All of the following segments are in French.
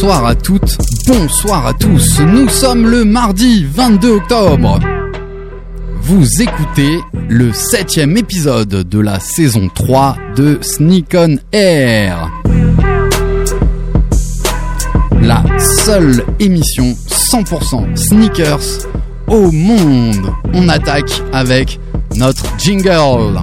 Bonsoir à toutes, bonsoir à tous. Nous sommes le mardi 22 octobre. Vous écoutez le septième épisode de la saison 3 de Sneak on Air. La seule émission 100% sneakers au monde. On attaque avec notre jingle.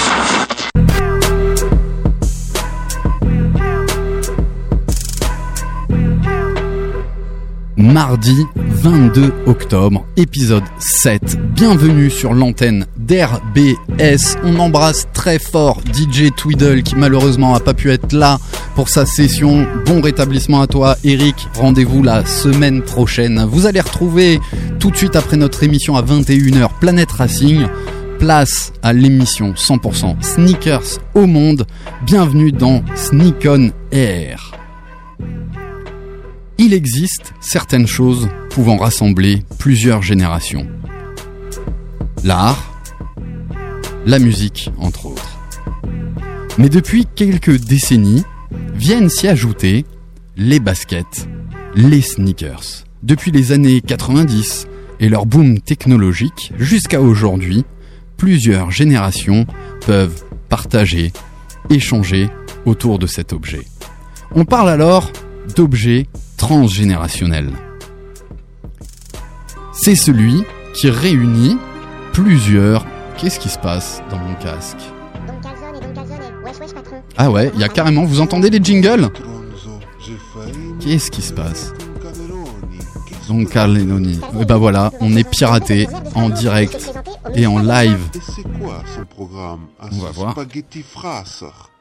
Mardi 22 octobre, épisode 7. Bienvenue sur l'antenne d'RBS. On embrasse très fort DJ Twiddle qui malheureusement n'a pas pu être là pour sa session. Bon rétablissement à toi Eric. Rendez-vous la semaine prochaine. Vous allez retrouver tout de suite après notre émission à 21h Planète Racing. Place à l'émission 100% sneakers au monde. Bienvenue dans Sneak on Air. Il existe certaines choses pouvant rassembler plusieurs générations. L'art, la musique, entre autres. Mais depuis quelques décennies, viennent s'y ajouter les baskets, les sneakers. Depuis les années 90 et leur boom technologique jusqu'à aujourd'hui, plusieurs générations peuvent partager, échanger autour de cet objet. On parle alors d'objets transgénérationnel. C'est celui qui réunit plusieurs... Qu'est-ce qui se passe dans mon casque Ah ouais, il y a carrément... Vous entendez les jingles? Qu'est-ce qui se passe? Don Carlenoni. Et bah voilà, on est piraté en direct et en live. C'est quoi son programme? On va voir.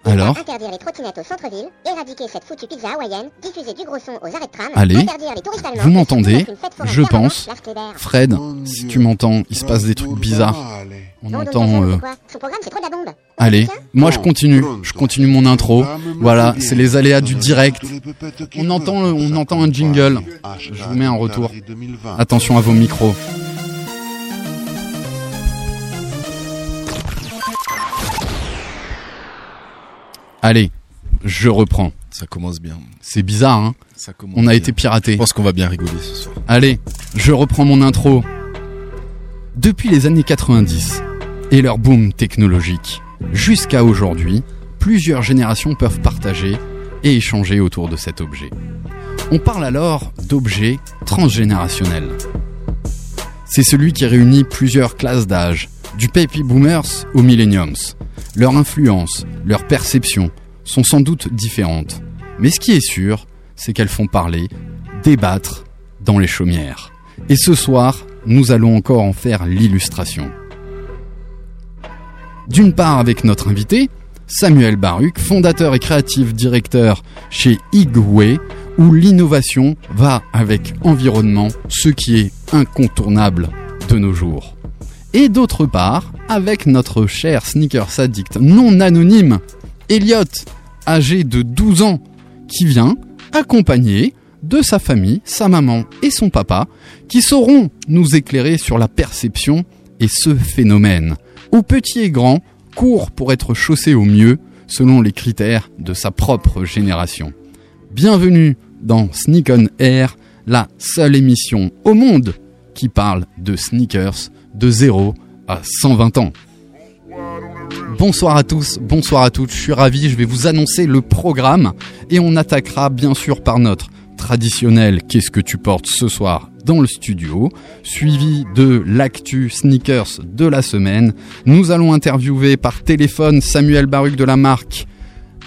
Alors, Interdire les trottinettes au centre-ville, éradiquer cette foutue pizza hawaïenne, diffuser du gros son aux arrêts de tram, Allez, interdire les touristes allemands, vous m'entendez Je pense. Fred, si tu m'entends, il se passe des trucs bizarres. On entend... Euh, c'est quoi? Son programme, c'est trop de la bombe. On Allez, moi je continue, je continue mon intro. Voilà, c'est les aléas du direct. On entend, on entend un jingle. Je vous mets un retour. Attention à vos micros. Allez, je reprends. Ça commence bien. C'est bizarre, hein Ça commence On a bien. été piraté. Je pense qu'on va bien rigoler ce soir. Allez, je reprends mon intro. Depuis les années 90 et leur boom technologique, jusqu'à aujourd'hui, plusieurs générations peuvent partager et échanger autour de cet objet. On parle alors d'objets transgénérationnels. C'est celui qui réunit plusieurs classes d'âge, du baby boomers aux millenniums. Leur influence, leur perception sont sans doute différentes. Mais ce qui est sûr, c'est qu'elles font parler, débattre dans les chaumières. Et ce soir, nous allons encore en faire l'illustration. D'une part avec notre invité, Samuel Baruch, fondateur et créatif directeur chez Igwe, où l'innovation va avec environnement, ce qui est incontournable de nos jours. Et d'autre part, avec notre cher sneakers addict non anonyme, Elliot, âgé de 12 ans, qui vient accompagné de sa famille, sa maman et son papa, qui sauront nous éclairer sur la perception et ce phénomène, où petit et grand court pour être chaussé au mieux selon les critères de sa propre génération. Bienvenue dans Sneak on Air, la seule émission au monde qui parle de sneakers de 0 à 120 ans. Bonsoir à tous, bonsoir à toutes, je suis ravi, je vais vous annoncer le programme et on attaquera bien sûr par notre traditionnel Qu'est-ce que tu portes ce soir dans le studio, suivi de l'actu sneakers de la semaine. Nous allons interviewer par téléphone Samuel Baruch de la marque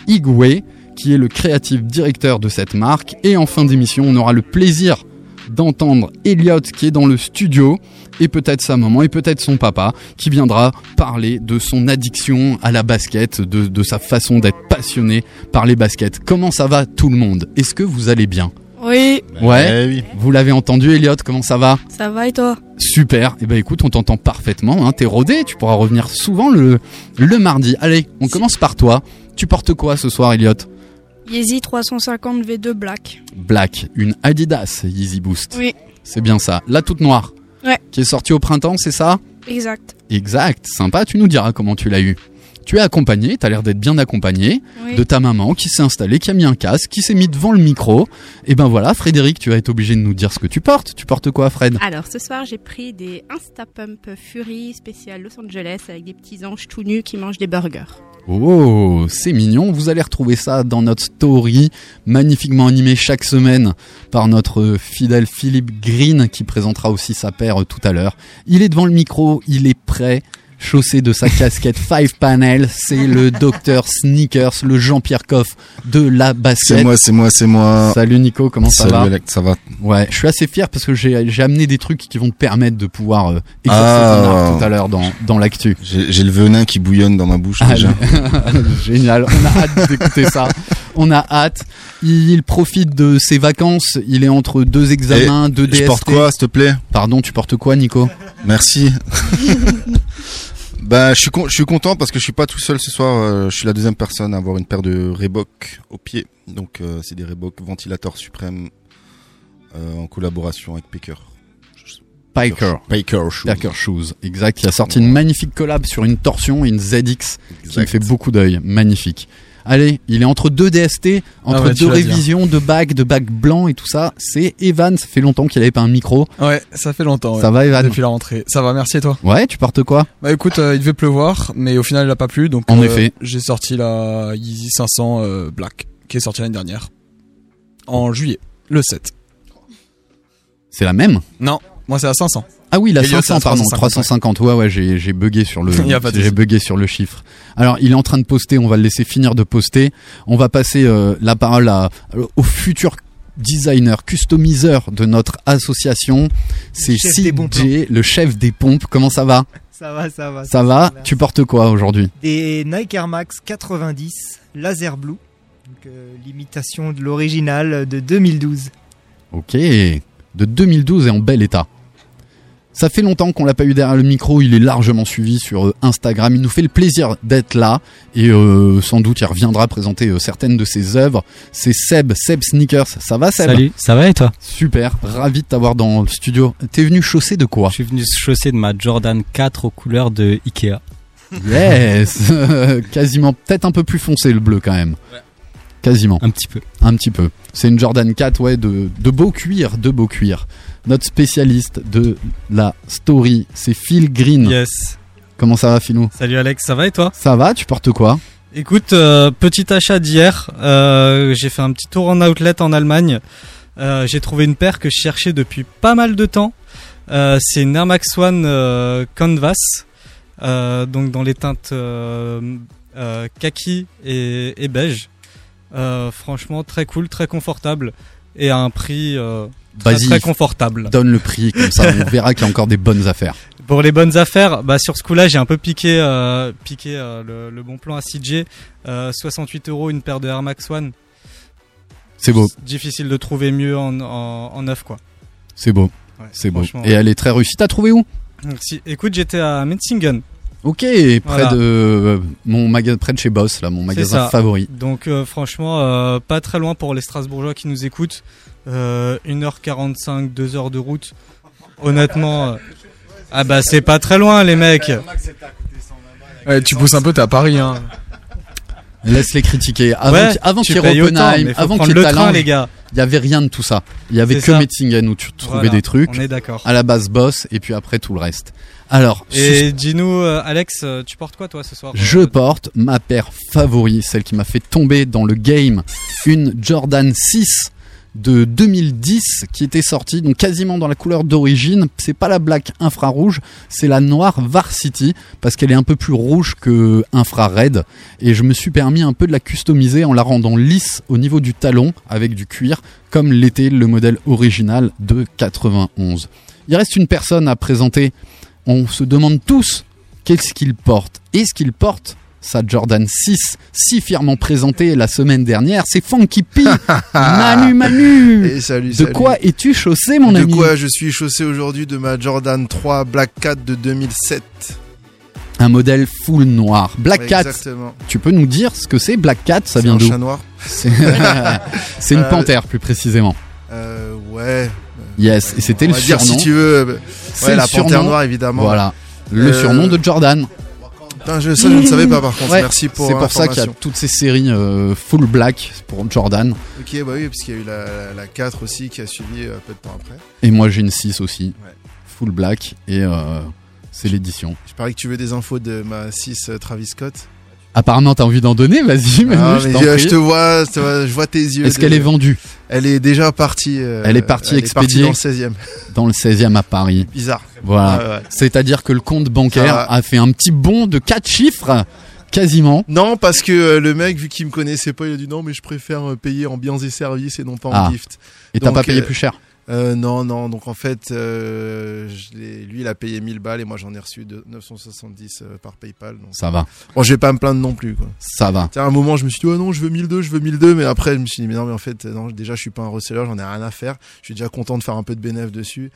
Igwe, qui est le créatif directeur de cette marque. Et en fin d'émission, on aura le plaisir d'entendre Elliot qui est dans le studio et peut-être sa maman et peut-être son papa qui viendra parler de son addiction à la basket, de, de sa façon d'être passionné par les baskets. Comment ça va tout le monde? Est-ce que vous allez bien? Oui, Ouais, Eh oui. vous l'avez entendu Elliot, comment ça va? Ça va et toi? Super, et ben écoute, on t'entend parfaitement, hein. t'es rodé, tu pourras revenir souvent le, le mardi. Allez, on commence par toi. Tu portes quoi ce soir Elliot Yeezy 350 V2 Black. Black, une Adidas Yeezy Boost. Oui, C'est bien ça, la toute noire. Ouais. Qui est sortie au printemps, c'est ça? Exact. Exact, sympa, tu nous diras comment tu l'as eu. Tu es accompagné, t'as l'air d'être bien accompagné Oui. de ta maman qui s'est installée, qui a mis un casque, qui s'est mis devant le micro. Et ben voilà, Frédéric, tu vas être obligé de nous dire ce que tu portes. Tu portes quoi, Fred? Alors ce soir j'ai pris des Instapump Fury spécial Los Angeles avec des petits anges tout nus qui mangent des burgers. Oh, c'est mignon. Vous allez retrouver ça dans notre story, magnifiquement animée chaque semaine par notre fidèle Philippe Green qui présentera aussi sa paire tout à l'heure. Il est devant le micro, il est prêt. Chaussé de sa casquette Five Panel, c'est le docteur Sneakers, le Jean-Pierre Coff de la basket. C'est moi, c'est moi, c'est moi. Salut Nico, comment ça Salut va Alex, ça va Ouais, je suis assez fier parce que j'ai amené des trucs qui vont te permettre de pouvoir euh, exercer Ah. ton art tout à l'heure dans, dans l'actu. J'ai le venin qui bouillonne dans ma bouche Ah, déjà. Génial, on a hâte d'écouter ça. On a hâte. Il profite de ses vacances. Il est entre deux examens, deux DST. Je porte quoi, s'il te plaît? Pardon, tu portes quoi, Nico? Merci. bah, je suis con- je suis content parce que je suis pas tout seul ce soir. euh, je suis la deuxième personne à avoir une paire de Reebok au pied. Donc, euh, c'est des Reebok ventilateurs suprêmes euh, en collaboration avec Paker. Piker. Paker Shoes. Packer Shoes, exact. Qui a sorti une magnifique collab sur une torsion et une ZX qui me fait beaucoup d'œil. Magnifique. Allez, il est entre deux DST, entre Ah ouais, deux dire. révisions, deux bacs, deux bacs blancs et tout ça. C'est Evan. Ça fait longtemps qu'il avait pas un micro. Ouais, ça fait longtemps. ouais. Ça va, Evan Depuis la rentrée. Ça va, merci et toi? Ouais, tu portes quoi? Bah écoute, euh, il devait pleuvoir, mais au final il a pas plu, donc En euh, effet. j'ai sorti la Yeezy 500 euh, Black, qui est sortie l'année dernière, en juillet, le 7. C'est la même? Non, moi c'est à 500. Ah oui, la Elliot, 500, c'est à pardon, 350, 350. Ouais, ouais, j'ai, j'ai bugué sur le, j'ai bugué sur le chiffre. Alors, il est en train de poster. On va le laisser finir de poster. On va passer euh, la parole à, au futur designer, customiseur de notre association. C'est CJ, le chef des pompes. Comment ça va? Ça va, ça va. Ça va? Tu portes quoi aujourd'hui? Des Nike Air Max 90 Laser Blue. Donc, euh, l'imitation de l'original de 2012. Ok. De 2012 et en bel état. Ça fait longtemps qu'on l'a pas eu derrière le micro, il est largement suivi sur euh, Instagram, il nous fait le plaisir d'être là et euh, sans doute il reviendra présenter euh, certaines de ses œuvres. C'est Seb, Seb Sneakers, ça va Seb? Salut, ça va et toi? Super, ravi de t'avoir dans le studio. T'es venu chausser de quoi? Je suis venu chausser de ma Jordan 4 aux couleurs de Ikea. Yes. Quasiment, peut-être un peu plus foncé le bleu quand même. Quasiment. Un petit peu. Un petit peu. C'est une Jordan 4, ouais, de, de beau cuir, de beau cuir. Notre spécialiste de la story, c'est Phil Green. Yes. Comment ça va, Philou? Salut Alex, ça va et toi? Ça va, tu portes quoi? Écoute, euh, petit achat d'hier, euh, j'ai fait un petit tour en outlet en Allemagne. Euh, j'ai trouvé une paire que je cherchais depuis pas mal de temps. C'est une Air Max One Canvas, donc dans les teintes euh, kaki et, et beige. Euh, franchement, très cool, très confortable et à un prix euh, très, confortable. Donne le prix, comme ça on verra qu'il y a encore des bonnes affaires. Pour les bonnes affaires, bah sur ce coup-là, j'ai un peu piqué, euh, piqué euh, le, le bon plan à CJ. Euh, 68 euros une paire de Air Max One. C'est beau, Difficile de trouver mieux en, en, en neuf, quoi. c'est beau, Ouais, c'est beau. Et ouais. elle est très réussie. T'as trouvé où? Donc, si- écoute, j'étais à Metzingen. Ok, près Voilà. de euh, mon magasin, près de chez Boss, là, mon magasin ça. favori. Donc euh, franchement, euh, pas très loin pour les Strasbourgeois qui nous écoutent. Euh, 1h45, 2h de route. Honnêtement, euh, ah bah c'est pas très loin les mecs. Ouais, tu pousses un peu, t'es à Paris, hein. Laisse les critiquer. Avant Ouais, qu'il- avant qu'il y ait Oppenheim, avant qu'il y ait le train, les gars. il y avait rien de tout ça. Il y avait que ça. Metzingen où tu trouvais Voilà, des trucs. On est d'accord. À la base Boss et puis après tout le reste. Alors, Et dis-nous, euh, Alex, euh, tu portes quoi toi ce soir Je porte ma paire favorite, celle qui m'a fait tomber dans le game, une Jordan 6 de 2010 qui était sorti, donc quasiment dans la couleur d'origine. C'est pas la black infrarouge, c'est la noire Varsity parce qu'elle est un peu plus rouge que infrared. Et je me suis permis un peu de la customiser en la rendant lisse au niveau du talon avec du cuir, comme l'était le modèle original de 91. Il reste une personne à présenter. On se demande tous qu'est-ce qu'il porte. Est-ce qu'il porte sa Jordan 6, si fièrement présentée la semaine dernière, c'est Funky P. Manu Manu. Et salut, de quoi es-tu chaussé, mon de ami quoi je suis chaussé aujourd'hui de ma Jordan 3 Black Cat de 2007. Un modèle full noir. Black Cat. Exactement. Tu peux nous dire ce que c'est Black Cat? Ça C'est vient un d'où? chat noir. C'est c'est une Euh, panthère, plus précisément. Euh, ouais. Yes, et c'était On le va dire surnom. si tu veux. C'est Ouais, la panthère surnom. noire évidemment. Voilà. Le Euh, surnom de Jordan. Putain, je, ça je ne savais pas par contre. Ouais, Merci pour C'est pour ça qu'il y a toutes ces séries euh, full black pour Jordan. Ok, bah oui, parce qu'il y a eu la, la- la 4 aussi qui a suivi euh, peu de temps après. Et moi j'ai une 6 aussi. Full black. Et euh, c'est l'édition. Je parie que tu veux des infos de ma 6 euh, Travis Scott. Apparemment t'as envie d'en donner, vas-y, Manu, Ah, je te vois, je vois- tes yeux. Est-ce qu'elle est vendue? Elle est déjà partie. euh, Elle est partie elle expédiée dans le 16e. dans le 16e à Paris. Bizarre. Voilà. Ouais. C'est-à-dire que le compte bancaire a fait un petit bond de 4 chiffres, quasiment. Non, parce que euh, le mec, vu qu'il me connaissait pas, il a dit non, mais je préfère euh, payer en biens et services et non pas en Ah. gift. Et t'as pas payé plus cher? Euh, Non, non. Donc en fait, euh, je lui, il a payé 1000 balles et moi, j'en ai reçu de 970 euh, par PayPal. Donc, Ça va. Bon, je vais pas me plaindre non plus. Quoi. Ça va. à un moment, je me suis dit, oh non, je veux 1002, je veux 1002, mais après, je me suis dit, mais non, mais en fait, non, déjà, je suis pas un reseller, j'en ai rien à faire. Je suis déjà content de faire un peu de bénéfice dessus.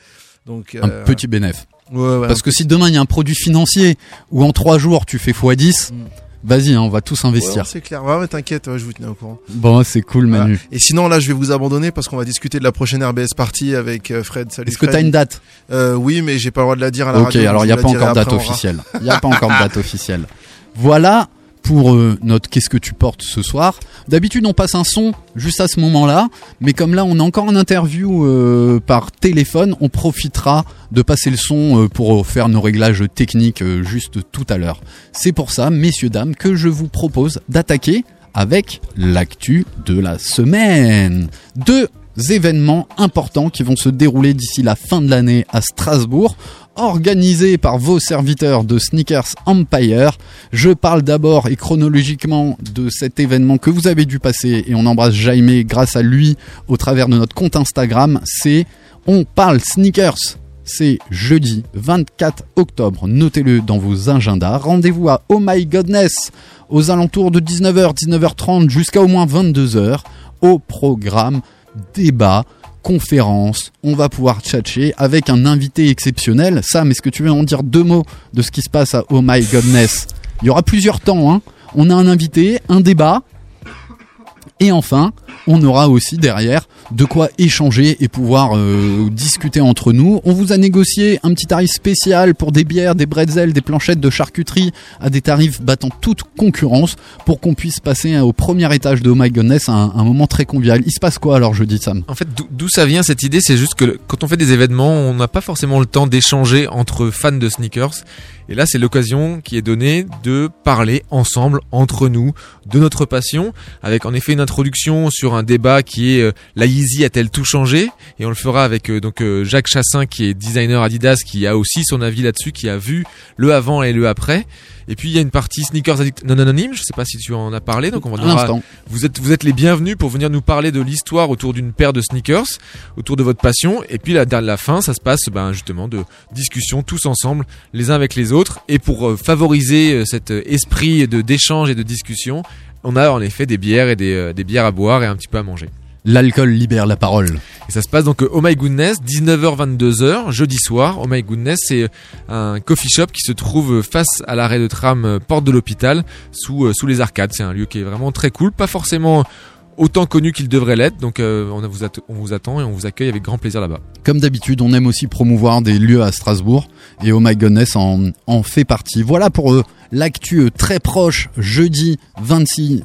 Donc, Un euh, petit bénéfice. Ouais, ouais, Parce que si demain il y a un produit financier où en 3 jours tu fais x10, vas-y, hein, on va tous Ouais, investir. c'est clair. Ouais, mais t'inquiète, ouais, je vous tenais au courant. Bon, c'est cool, Voilà. Manu. Et sinon, là, je vais vous abandonner parce qu'on va discuter de la prochaine RBS party avec euh, Fred. Salut. Est-ce que t'as une date? Euh, Oui, mais j'ai pas le droit de la dire à la Ok, radio. alors il n'y a pas encore de date officielle. Il n'y a pas encore de date officielle. Voilà pour euh, notre Qu'est-ce que tu portes ce soir. D'habitude, on passe un son juste à ce moment-là, mais comme là, on est encore en interview euh, par téléphone, on profitera de passer le son euh, pour faire nos réglages techniques juste tout à l'heure. C'est pour ça, messieurs, dames, que je vous propose d'attaquer avec l'actu de la semaine. Deux événements importants qui vont se dérouler d'ici la fin de l'année à Strasbourg, organisés par vos serviteurs de Sneakers Empire. Je parle d'abord et chronologiquement de cet événement que vous avez dû passer et on embrasse Jaime grâce à lui au travers de notre compte Instagram. C'est On parle Sneakers. C'est jeudi 24 octobre. Notez-le dans vos agendas. Rendez-vous à Oh My Godness aux alentours de 19h, 19h30 jusqu'à au moins 22h au programme débat, conférence. On va pouvoir tchatcher avec un invité exceptionnel. Sam, est-ce que tu veux en dire deux mots de ce qui se passe à Oh My Godness? Il y aura plusieurs temps. Hein. On a un invité, un débat. Et enfin, on aura aussi derrière de quoi échanger et pouvoir euh, discuter entre nous. On vous a négocié un petit tarif spécial pour des bières, des bretzels, des planchettes de charcuterie à des tarifs battant toute concurrence pour qu'on puisse passer au premier étage de Oh My Goodness un, un moment très convivial. Il se passe quoi alors jeudi Sam? En fait, d'où- ça vient cette idée? C'est juste que quand on fait des événements, on n'a pas forcément le temps d'échanger entre fans de sneakers. Et là, c'est l'occasion qui est donnée de parler ensemble, entre nous, de notre passion, avec en effet une introduction sur un débat qui est euh, la Yeezy a-t-elle tout changé Et on le fera avec euh, donc euh, Jacques Chassin, qui est designer Adidas, qui a aussi son avis là-dessus, qui a vu le avant et le après. Et puis il y a une partie sneakers addict non anonyme. Je sais pas si tu en as parlé, donc on va Un instant. vous êtes, vous êtes les bienvenus pour venir nous parler de l'histoire autour d'une paire de sneakers, autour de votre passion. Et puis la, la fin, ça se passe ben, justement de discussion tous ensemble, les uns avec les autres. Et pour euh, favoriser cet esprit de d'échange et de discussion, on a en effet des bières et des, des bières à boire et un petit peu à manger. L'alcool libère la parole. Et ça se passe donc euh, Oh My Goodness, 19h-22h, jeudi soir. Oh My Goodness, c'est un coffee shop qui se trouve face à l'arrêt de tram euh, Porte de l'Hôpital, sous, euh, sous les arcades. C'est un lieu qui est vraiment très cool, pas forcément autant connu qu'il devrait l'être. Donc euh, on, vous on vous attend et on vous accueille avec grand plaisir là-bas. Comme d'habitude, on aime aussi promouvoir des lieux à Strasbourg et Oh My Goodness en, en fait partie. Voilà pour euh, l'actu euh, très proche, jeudi 26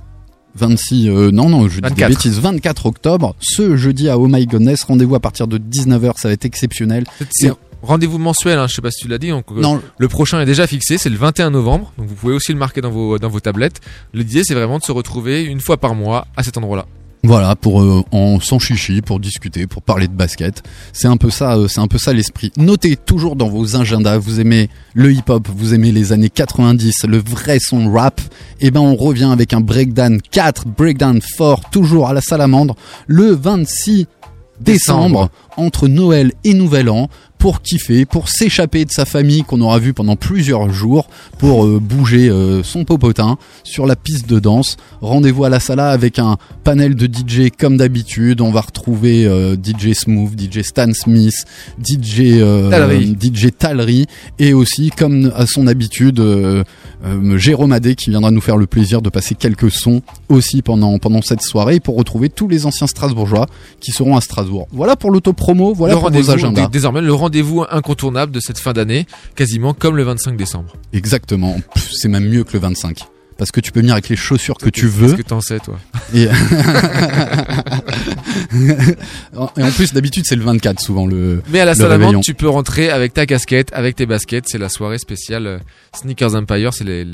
26 euh, non non je dis des 24. bêtises 24 octobre ce jeudi à Oh My Goodness rendez-vous à partir de 19h ça va être exceptionnel C'est rendez-vous mensuel, hein, je sais pas si tu l'as dit. Donc, euh, Non. Le prochain est déjà fixé, c'est le 21 novembre. Donc vous pouvez aussi le marquer dans vos, dans vos tablettes. L'idée c'est vraiment de se retrouver une fois par mois à cet endroit-là. Voilà, pour euh, en sans chichi, pour discuter, pour parler de basket. C'est un peu ça, euh, c'est un peu ça l'esprit. Notez toujours dans vos agendas, vous aimez le hip-hop, vous aimez les années 90, le vrai son rap. Et ben on revient avec un breakdown 4, breakdown fort, toujours à la salamandre, le 26 décembre, entre Noël et Nouvel An pour kiffer, pour s'échapper de sa famille qu'on aura vu pendant plusieurs jours, pour euh, bouger euh, son popotin sur la piste de danse. Rendez-vous à la sala avec un panel de DJ comme d'habitude. On va retrouver euh, DJ Smooth, DJ Stan Smith, DJ Talry. DJ Talry et aussi comme à son habitude euh, Jérôme Adé qui viendra nous faire le plaisir de passer quelques sons aussi pendant pendant cette soirée pour retrouver tous les anciens Strasbourgeois qui seront à Strasbourg. Voilà pour l'auto-promo, voilà le pour vos agendas. dé- désormais le rendez-vous incontournable de cette fin d'année, quasiment comme le 25 décembre. Exactement. C'est même mieux que le 25. Parce que tu peux venir avec les chaussures que tu veux. Qu'est-ce que t'en sais, toi Et... Et en plus, d'habitude, c'est le 24, souvent, le. Mais à la le salamandre, réveillon. tu peux rentrer avec ta casquette, avec tes baskets. C'est la soirée spéciale euh, Sneakers Empire. C'est le,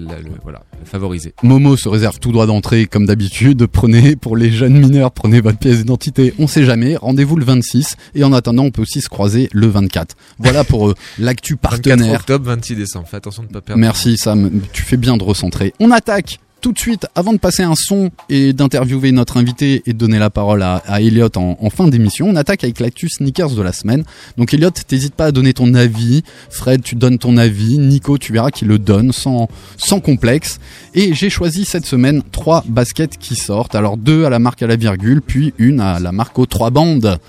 voilà, favorisé. Momo se réserve tout droit d'entrée, comme d'habitude. Prenez, pour les jeunes mineurs, prenez votre pièce d'identité. On sait jamais. Rendez-vous le 26. Et en attendant, on peut aussi se croiser le 24. Voilà pour euh, l'actu 24 partenaire. octobre, 26 décembre. Fais attention de ne pas perdre. Merci Sam, tu fais bien de recentrer. On attaque tout de suite, avant de passer un son et d'interviewer notre invité et de donner la parole à, à Elliot en, fin d'émission, on attaque avec l'actu sneakers de la semaine. Donc Elliot, t'hésites pas à donner ton avis. Fred, tu donnes ton avis. Nico, tu verras qu'il le donne sans, sans complexe. Et j'ai choisi cette semaine trois baskets qui sortent. Alors deux à la marque à la virgule, puis une à la marque aux trois bandes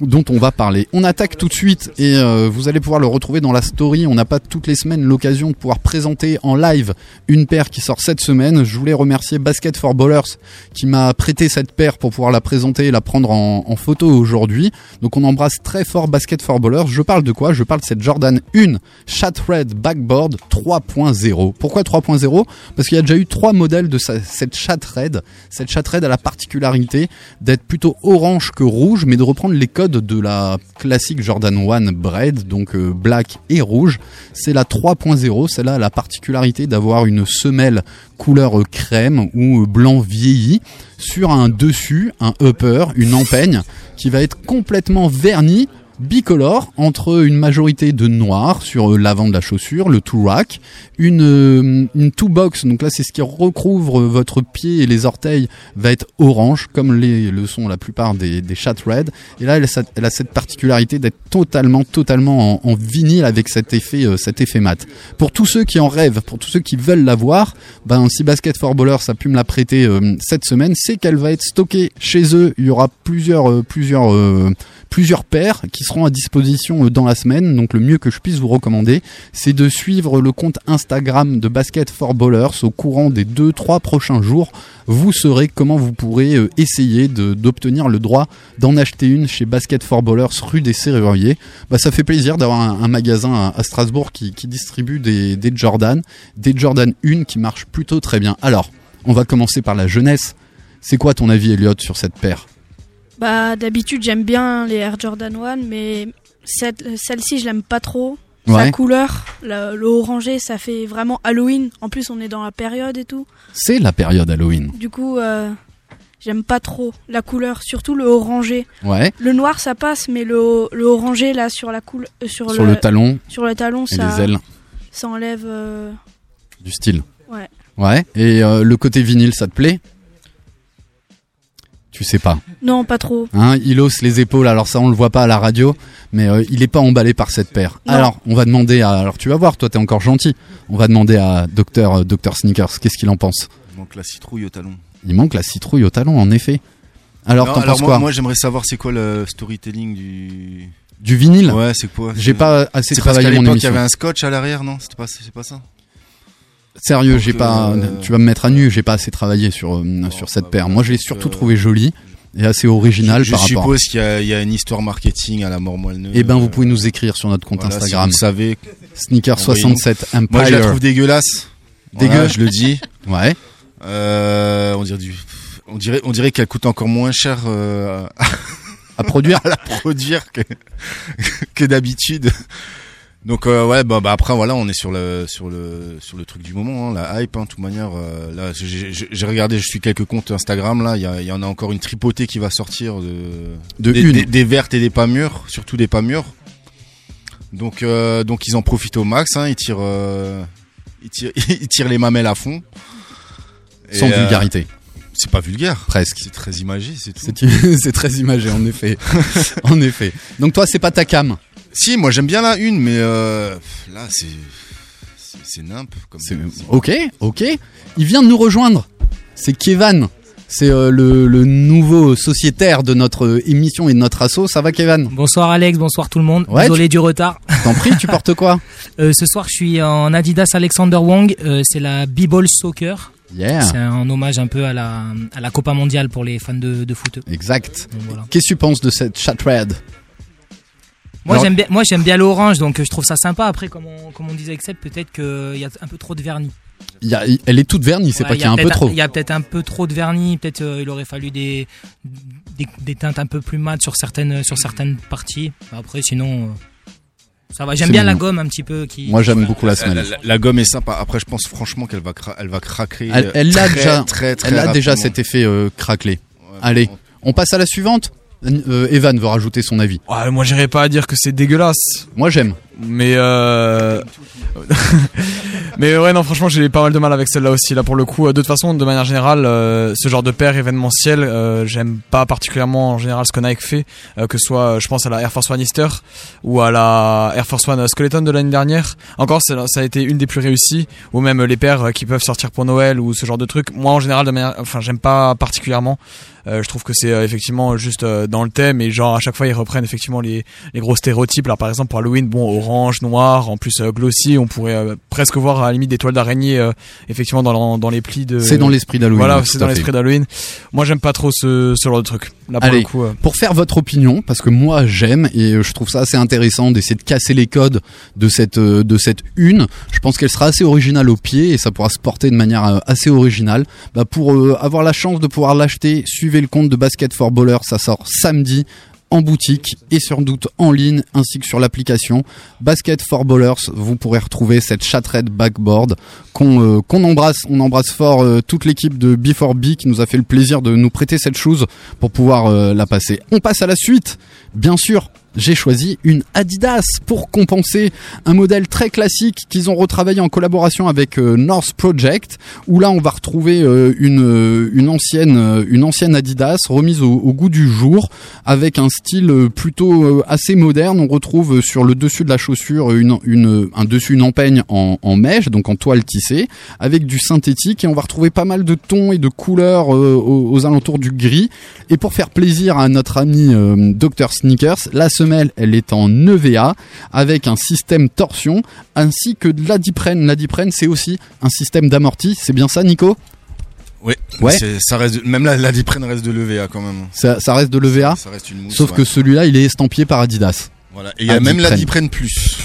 dont on va parler. On attaque tout de suite et euh, vous allez pouvoir le retrouver dans la story. On n'a pas toutes les semaines l'occasion de pouvoir présenter en live une paire qui sort cette semaine. Je voulais remercier Basket for Ballers qui m'a prêté cette paire pour pouvoir la présenter et la prendre en, photo aujourd'hui. Donc on embrasse très fort Basket for Ballers. Je parle de quoi? Je parle de cette Jordan 1 Shatred Backboard 3.0. Pourquoi 3.0 Parce qu'il y a déjà eu trois modèles de cette Shatred. Cette Shatred a la particularité d'être plutôt orange que rouge, mais de reprendre les codes de la classique Jordan 1 Bread, donc euh, black et rouge. C'est la 3.0. Celle-là a la particularité d'avoir une semelle couleur crème ou blanc vieilli sur un dessus, un upper, une empeigne qui va être complètement vernie bicolore entre une majorité de noir sur euh, l'avant de la chaussure, le two rack, une euh, une two box, donc là c'est ce qui recouvre euh, votre pied et les orteils va être orange comme les le sont la plupart des des chat red et là elle a, cette- particularité d'être totalement totalement en, vinyle avec cet effet cet effet mat. Pour tous ceux qui en rêvent, pour tous ceux qui veulent l'avoir, ben si Basket for Ballers a pu me la prêter cette semaine, c'est qu'elle va être stockée chez eux. Il y aura plusieurs plusieurs plusieurs paires qui seront à disposition euh, dans la semaine. Donc le mieux que je puisse vous recommander, c'est de suivre le compte Instagram de Basket for Ballers au courant des 2-3 prochains jours. Vous saurez comment vous pourrez euh, essayer d'obtenir le droit d'en acheter une chez Basket for Ballers rue des Serruriers. Bah, ça fait plaisir d'avoir un, magasin à, Strasbourg qui, distribue des, des Jordan, des Jordan 1 qui marchent plutôt très bien. Alors, on va commencer par la jeunesse. C'est quoi ton avis, Elliot, sur cette paire? Bah, d'habitude, j'aime bien les Air Jordan 1, mais celle-ci, je l'aime pas trop. Ouais. Sa couleur, le, le orangé, ça fait vraiment Halloween. En plus, on est dans la période et tout. C'est la période Halloween. Du coup, euh, j'aime pas trop la couleur, surtout le orangé. Ouais. Le noir, ça passe, mais le, le orangé, là, sur la couleur. sur, Sur le talon Sur le talon, et ça. les ailes. Ça enlève. euh, Du style. Ouais. Ouais. Et euh, le côté vinyle, ça te plaît? Tu sais pas. Non, pas trop. Hein, il hausse les épaules, alors ça on le voit pas à la radio, mais euh, il est pas emballé par cette paire. Non. Alors, on va demander à, alors tu vas voir, toi t'es encore gentil, on va demander à Docteur euh, Docteur Sneakers, qu'est-ce qu'il en pense? Il manque la citrouille au talon. Il manque la citrouille au talon, en effet. Alors, t'en penses moi, quoi? Moi, j'aimerais savoir c'est quoi le storytelling du. Du vinyle? Ouais, c'est quoi J'ai pas assez C'est parce travaillé qu'à mon il y avait un scotch à l'arrière, non? C'était pas, c'est pas ça? Sérieux, j'ai pas. euh, Tu vas me mettre à nu. J'ai pas assez travaillé sur euh, sur cette paire. Moi, je l'ai surtout trouvé jolie et assez originale Je par rapport. suppose qu'il y, a- il y a une histoire marketing à la mort moelle Eh ben, vous pouvez nous écrire sur notre compte Voilà, si Instagram. vous savez. Sneaker 67 Empire. Moi, je la trouve dégueulasse. Dégueu. Voilà, je le dis. Ouais. Euh, on dirait du, on dirait, on dirait qu'elle coûte encore moins cher euh, à produire, à la produire que que d'habitude. Donc euh, ouais bah, bah après voilà on est sur le sur le sur le truc du moment hein, la hype hein, de toute manière euh, là j'ai- regardé je suis quelques comptes Instagram là il y, en a encore une tripotée qui va sortir de De des, une. des, des vertes et des pas mûres surtout des pas mûres donc euh, donc ils en profitent au max hein, ils tirent ils tirent ils tirent les mamelles à fond Et, Sans vulgarité. c'est pas vulgaire Presque. c'est très imagé c'est tout C'est c'est très imagé, en effet. en effet. Donc toi, c'est pas ta cam. Si moi j'aime bien la une mais euh, là c'est c'est- nimp comme C'est- Ok, ok. Il vient de nous rejoindre. C'est Kevan. C'est euh, le, le nouveau sociétaire de notre euh, émission et de notre asso. Ça va, Kevan Bonsoir Alex, bonsoir tout le monde. Ouais, Désolé tu- du retard. T'en prie, tu portes quoi? Euh, ce soir, je suis en Adidas Alexander Wong. Euh, c'est la B-Ball Soccer. Yeah. C'est un hommage un peu à la, à la Copa Mondiale pour les fans de, de foot. Exact. Donc, voilà. Qu'est-ce que tu penses de cette chat red? Moi, j'aime bien, moi, j'aime bien l'orange, donc euh, je trouve ça sympa. Après, comme on, comme on disait avec Seb, peut-être qu'il y a un peu trop de vernis. Il y a- Elle est toute vernie, c'est Ouais, pas il qu'il y a un peu trop. Il y a peut-être un peu trop de vernis. Peut-être euh, il aurait fallu des, des, des teintes un peu plus mates sur certaines, sur certaines parties. Après, sinon, euh, ça va. J'aime bien la gomme un petit peu. Qui... Moi, j'aime beaucoup la La, semelle. la- la gomme est sympa. Après, je pense franchement qu'elle va, cra- elle va craquer. Elle, elle très, a déjà, très, très elle a déjà cet effet euh, craquelé. Allez, on passe à la suivante. Euh, Evan veut rajouter son avis. Ouais, moi j'irais pas à dire que c'est dégueulasse. Moi j'aime. Mais euh... mais ouais non franchement j'ai pas mal de mal avec celle-là aussi là pour le coup. Euh, De toute façon de manière générale euh, ce genre de paire événementiel euh, j'aime pas particulièrement en général ce que Nike fait que ce soit je pense à la Air Force One Easter ou à la Air Force One Skeleton de l'année dernière. Encore ça, a été une des plus réussies ou même les paires qui peuvent sortir pour Noël ou ce genre de trucs. Moi en général de manière enfin j'aime pas particulièrement. Je trouve que c'est effectivement juste dans le thème et genre à chaque fois ils reprennent effectivement les, les gros stéréotypes. Alors par exemple pour Halloween, bon orange, noir, en plus euh, glossy, on pourrait euh, presque voir à la limite des toiles d'araignée euh, effectivement dans, dans les plis de. C'est dans l'esprit d'Halloween, Voilà, c'est dans l'esprit d'Halloween. Moi j'aime pas trop ce, ce genre de truc. Là pour Allez, le coup. pour faire votre opinion, parce que moi j'aime et je trouve ça assez intéressant d'essayer de casser les codes de cette de cette une. Je pense qu'elle sera assez originale au pied et ça pourra se porter de manière assez originale. Bah pour euh, avoir la chance de pouvoir l'acheter, suivez le compte de Basket for Baller, ça sort samedi en boutique et sur doute en ligne ainsi que sur l'application Basket for Ballers. Vous pourrez retrouver cette chatred backboard qu'on euh, qu'on embrasse. On embrasse fort euh, toute l'équipe de B4B qui nous a fait le plaisir de nous prêter cette chose pour pouvoir euh, la passer. On passe à la suite. Bien sûr, j'ai choisi une Adidas pour compenser un modèle très classique qu'ils ont retravaillé en collaboration avec euh, North Project où là on va retrouver euh, une euh, une ancienne une ancienne Adidas remise au, goût du jour avec un style plutôt assez moderne. On retrouve sur le dessus de la chaussure une une un dessus une empeigne en, en mèche donc en toile tissée avec du synthétique et on va retrouver pas mal de tons et de couleurs aux, aux alentours du gris et pour faire plaisir à notre ami Dr Sneakers, la semelle elle est en EVA avec un système torsion ainsi que de l'adiprène. L'adiprène c'est aussi un système d'amorti, c'est bien ça Nico? Oui. Ouais. Ça reste, même la, la Diprène reste de l'EVA quand même. ça, ça reste de l'EVA Ça reste une mousse, Sauf ouais. que celui-là il est estampillé par Adidas. Voilà. Et il y a même la Adiprène, Diprène Plus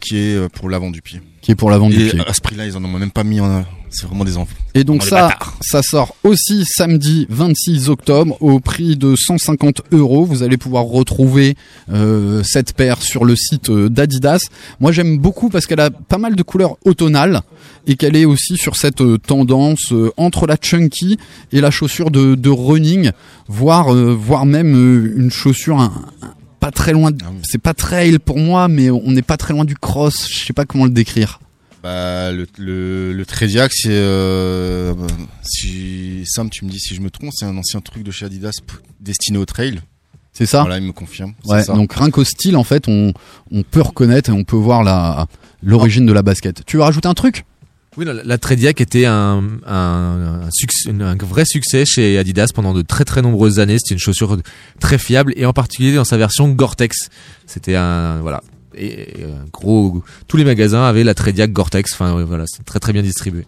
qui est euh, pour l'avant du pied. Qui est pour l'avant du pied. À ce prix-là, ils en ont même pas mis en. C'est vraiment des enfants. Et donc des ça, ça sort aussi samedi 26 octobre au prix de 150 euros. Vous allez pouvoir retrouver euh, cette paire sur le site euh, d'Adidas. Moi j'aime beaucoup parce qu'elle a pas mal de couleurs automnales et qu'elle est aussi sur cette euh, tendance euh, entre la chunky et la chaussure de, de running, voire voire même une chaussure un- un- pas très loin. C'est pas trail pour moi, mais on n'est pas très loin du cross. Je sais pas comment le décrire. Bah, le, le, c'est. Euh, si, Sam, tu me dis si je me trompe, c'est un ancien truc de chez Adidas destiné au trail. C'est ça Voilà, il me confirme. Ouais, ça. donc rien qu'au style, en fait, on, on peut reconnaître et on peut voir la l'origine de la basket. Tu veux rajouter un truc? Oui, la, Trediac était un, un, un, succès- un vrai succès chez Adidas pendant de très très nombreuses années. C'était une chaussure très fiable et en particulier dans sa version Gore-Tex. C'était un voilà et, un gros. Tous les magasins avaient la Trediac Gore-Tex. Enfin voilà, c'est très très bien distribué.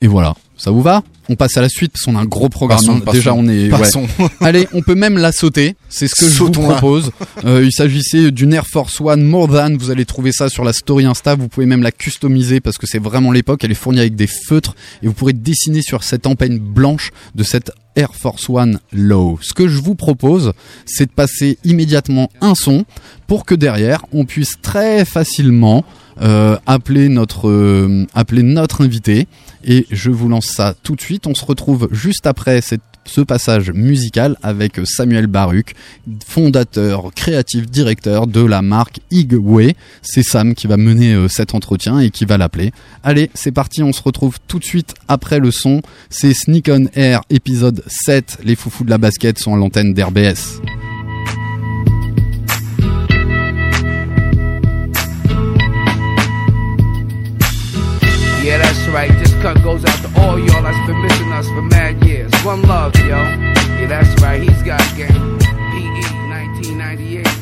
Et voilà. Ça vous va? On passe à la suite parce qu'on a un gros programme. Passons, Déjà, passons, on est. Allez, on peut même la sauter. C'est ce que je vous propose. Euh, il s'agissait d'une Air Force One More Than. Vous allez trouver ça sur la story Insta. Vous pouvez même la customiser parce que c'est vraiment l'époque. Elle est fournie avec des feutres et vous pourrez dessiner sur cette empeigne blanche de cette Air Force One Low. Ce que je vous propose, c'est de passer immédiatement un son pour que derrière, on puisse très facilement appeler notre euh, appeler notre invité et je vous lance ça tout de suite. On se retrouve juste après ce passage musical avec Samuel Baruch, fondateur, créatif, directeur de la marque Igwe. C'est Sam qui va mener euh, cet entretien et qui va l'appeler. Allez, c'est parti, on se retrouve tout de suite après le son. C'est Sneak on Air épisode 7. Les foufous de la basket sont à l'antenne d'RBS. Yeah, that's right. This cut goes out to all y'all that's been missing us for mad years. One love, yo. Yeah, that's right. He's got game.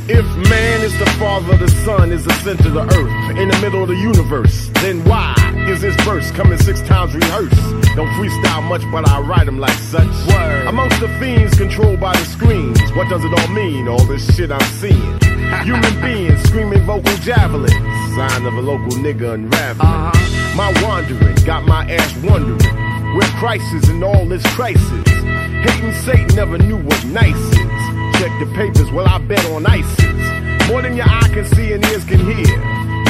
PE 1998. If man is the father, the sun is the center of the earth, in the middle of the universe, then why is this verse coming six times rehearsed? Don't freestyle much, but I write them like such. Word. Amongst the fiends controlled by the screens, what does it all mean? All this shit I'm seeing. Human beings screaming vocal javelins, sign of a local nigga unraveling. Uh-huh. My wandering got my ass wondering where crisis and all this crisis. Hating Satan never knew what nice is. Check the papers, well I bet on ISIS. More than your eye can see and ears can hear.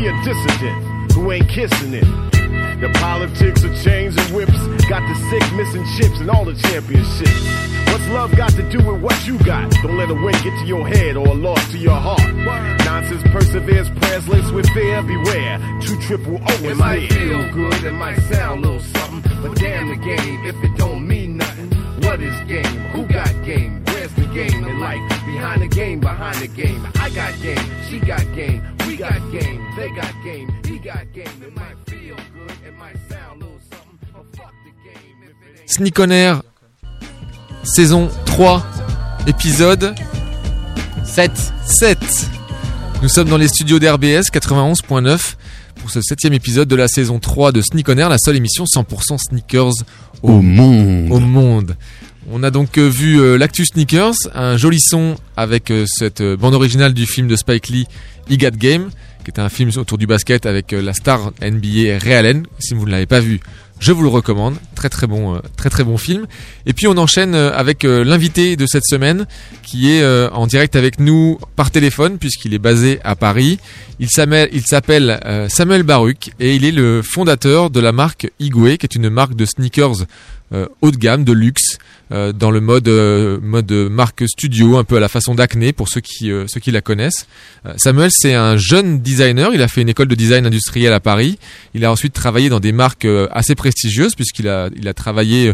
Be a dissident who ain't kissing it. The politics of chains and whips got the sick missing chips and all the championships. What's love got to do with what you got? Don't let a win get to your head or a loss to your heart. Nonsense perseveres, prayers laced with fear. Beware, two triple O It might feel good, it might sound a little something, but damn the game if it don't mean nothing. What is game? Who got game? Game in life? Behind the game, behind the game. I got game, she got game, we got game, they got game, he got game. It might feel good, it might sound a little something, but fuck the game if it ain't. Saison 3, épisode 7. 7. Nous sommes dans les studios d'RBS 91.9 pour ce septième épisode de la saison 3 de Sneak on Air, la seule émission 100% sneakers au, Au monde. au monde. On a donc euh, vu euh, l'actu sneakers, un joli son avec euh, cette bande originale du film de Spike Lee, He Got Game, qui est un film autour du basket avec la star NBA Ray Allen. Si vous ne l'avez pas vu, je vous le recommande. Très très bon, film. Et puis on enchaîne avec l'invité de cette semaine, qui est en direct avec nous par téléphone puisqu'il est basé à Paris. Il s'appelle, Samuel Baruch et il est le fondateur de la marque Igwe, qui est une marque de sneakers haut de gamme, de luxe, euh, dans le mode euh, mode marque studio, un peu à la façon d'Acne pour ceux qui euh, ceux qui la connaissent. Euh, Samuel, c'est un jeune designer. Il a fait une école de design industriel à Paris. Il a ensuite travaillé dans des marques euh, assez prestigieuses puisqu'il a il a travaillé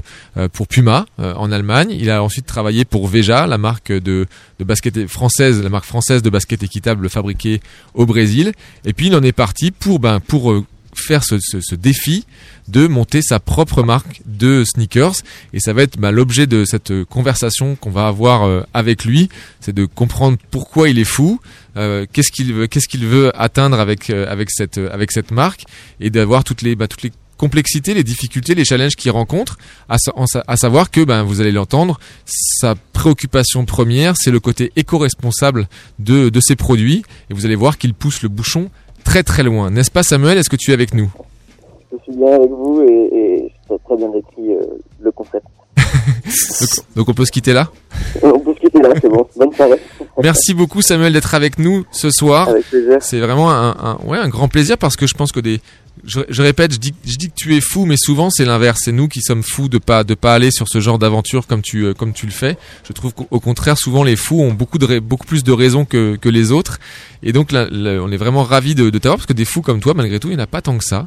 pour Puma en Allemagne. Il a ensuite travaillé pour Veja, la marque de de basket française, la marque française de basket équitable fabriquée au Brésil. Et puis il en est parti pour ben pour faire ce, ce, défi de monter sa propre marque de sneakers. Et ça va être bah, l'objet de cette euh, conversation qu'on va avoir euh, avec lui. C'est de comprendre pourquoi il est fou euh, qu'est-ce qu'il veut qu'est-ce qu'il veut atteindre avec avec cette avec cette marque. Et d'avoir toutes les bah, toutes les complexités, les difficultés, les challenges qu'il rencontre, à, à savoir que, ben, vous allez l'entendre, sa préoccupation première, c'est le côté éco-responsable de, de ses produits, et vous allez voir qu'il pousse le bouchon très très loin. N'est-ce pas Samuel? Est-ce que tu es avec nous? Je suis bien avec vous et, et t'as très bien décrit euh, le concept. donc, donc on peut se quitter là? On peut se quitter là, c'est bon. Bonne soirée. Merci beaucoup Samuel d'être avec nous ce soir. Avec plaisir. C'est vraiment un, un, ouais, un grand plaisir parce que je pense que des je, je répète, je dis, je dis que tu es fou, mais souvent c'est l'inverse. C'est nous qui sommes fous de pas de pas aller sur ce genre d'aventure comme tu euh, comme tu le fais. Je trouve qu'au contraire, souvent les fous ont beaucoup de beaucoup plus de raisons que que les autres. Et donc là, on est vraiment ravis de, de t'avoir parce que des fous comme toi, malgré tout, il n'y en a pas tant que ça.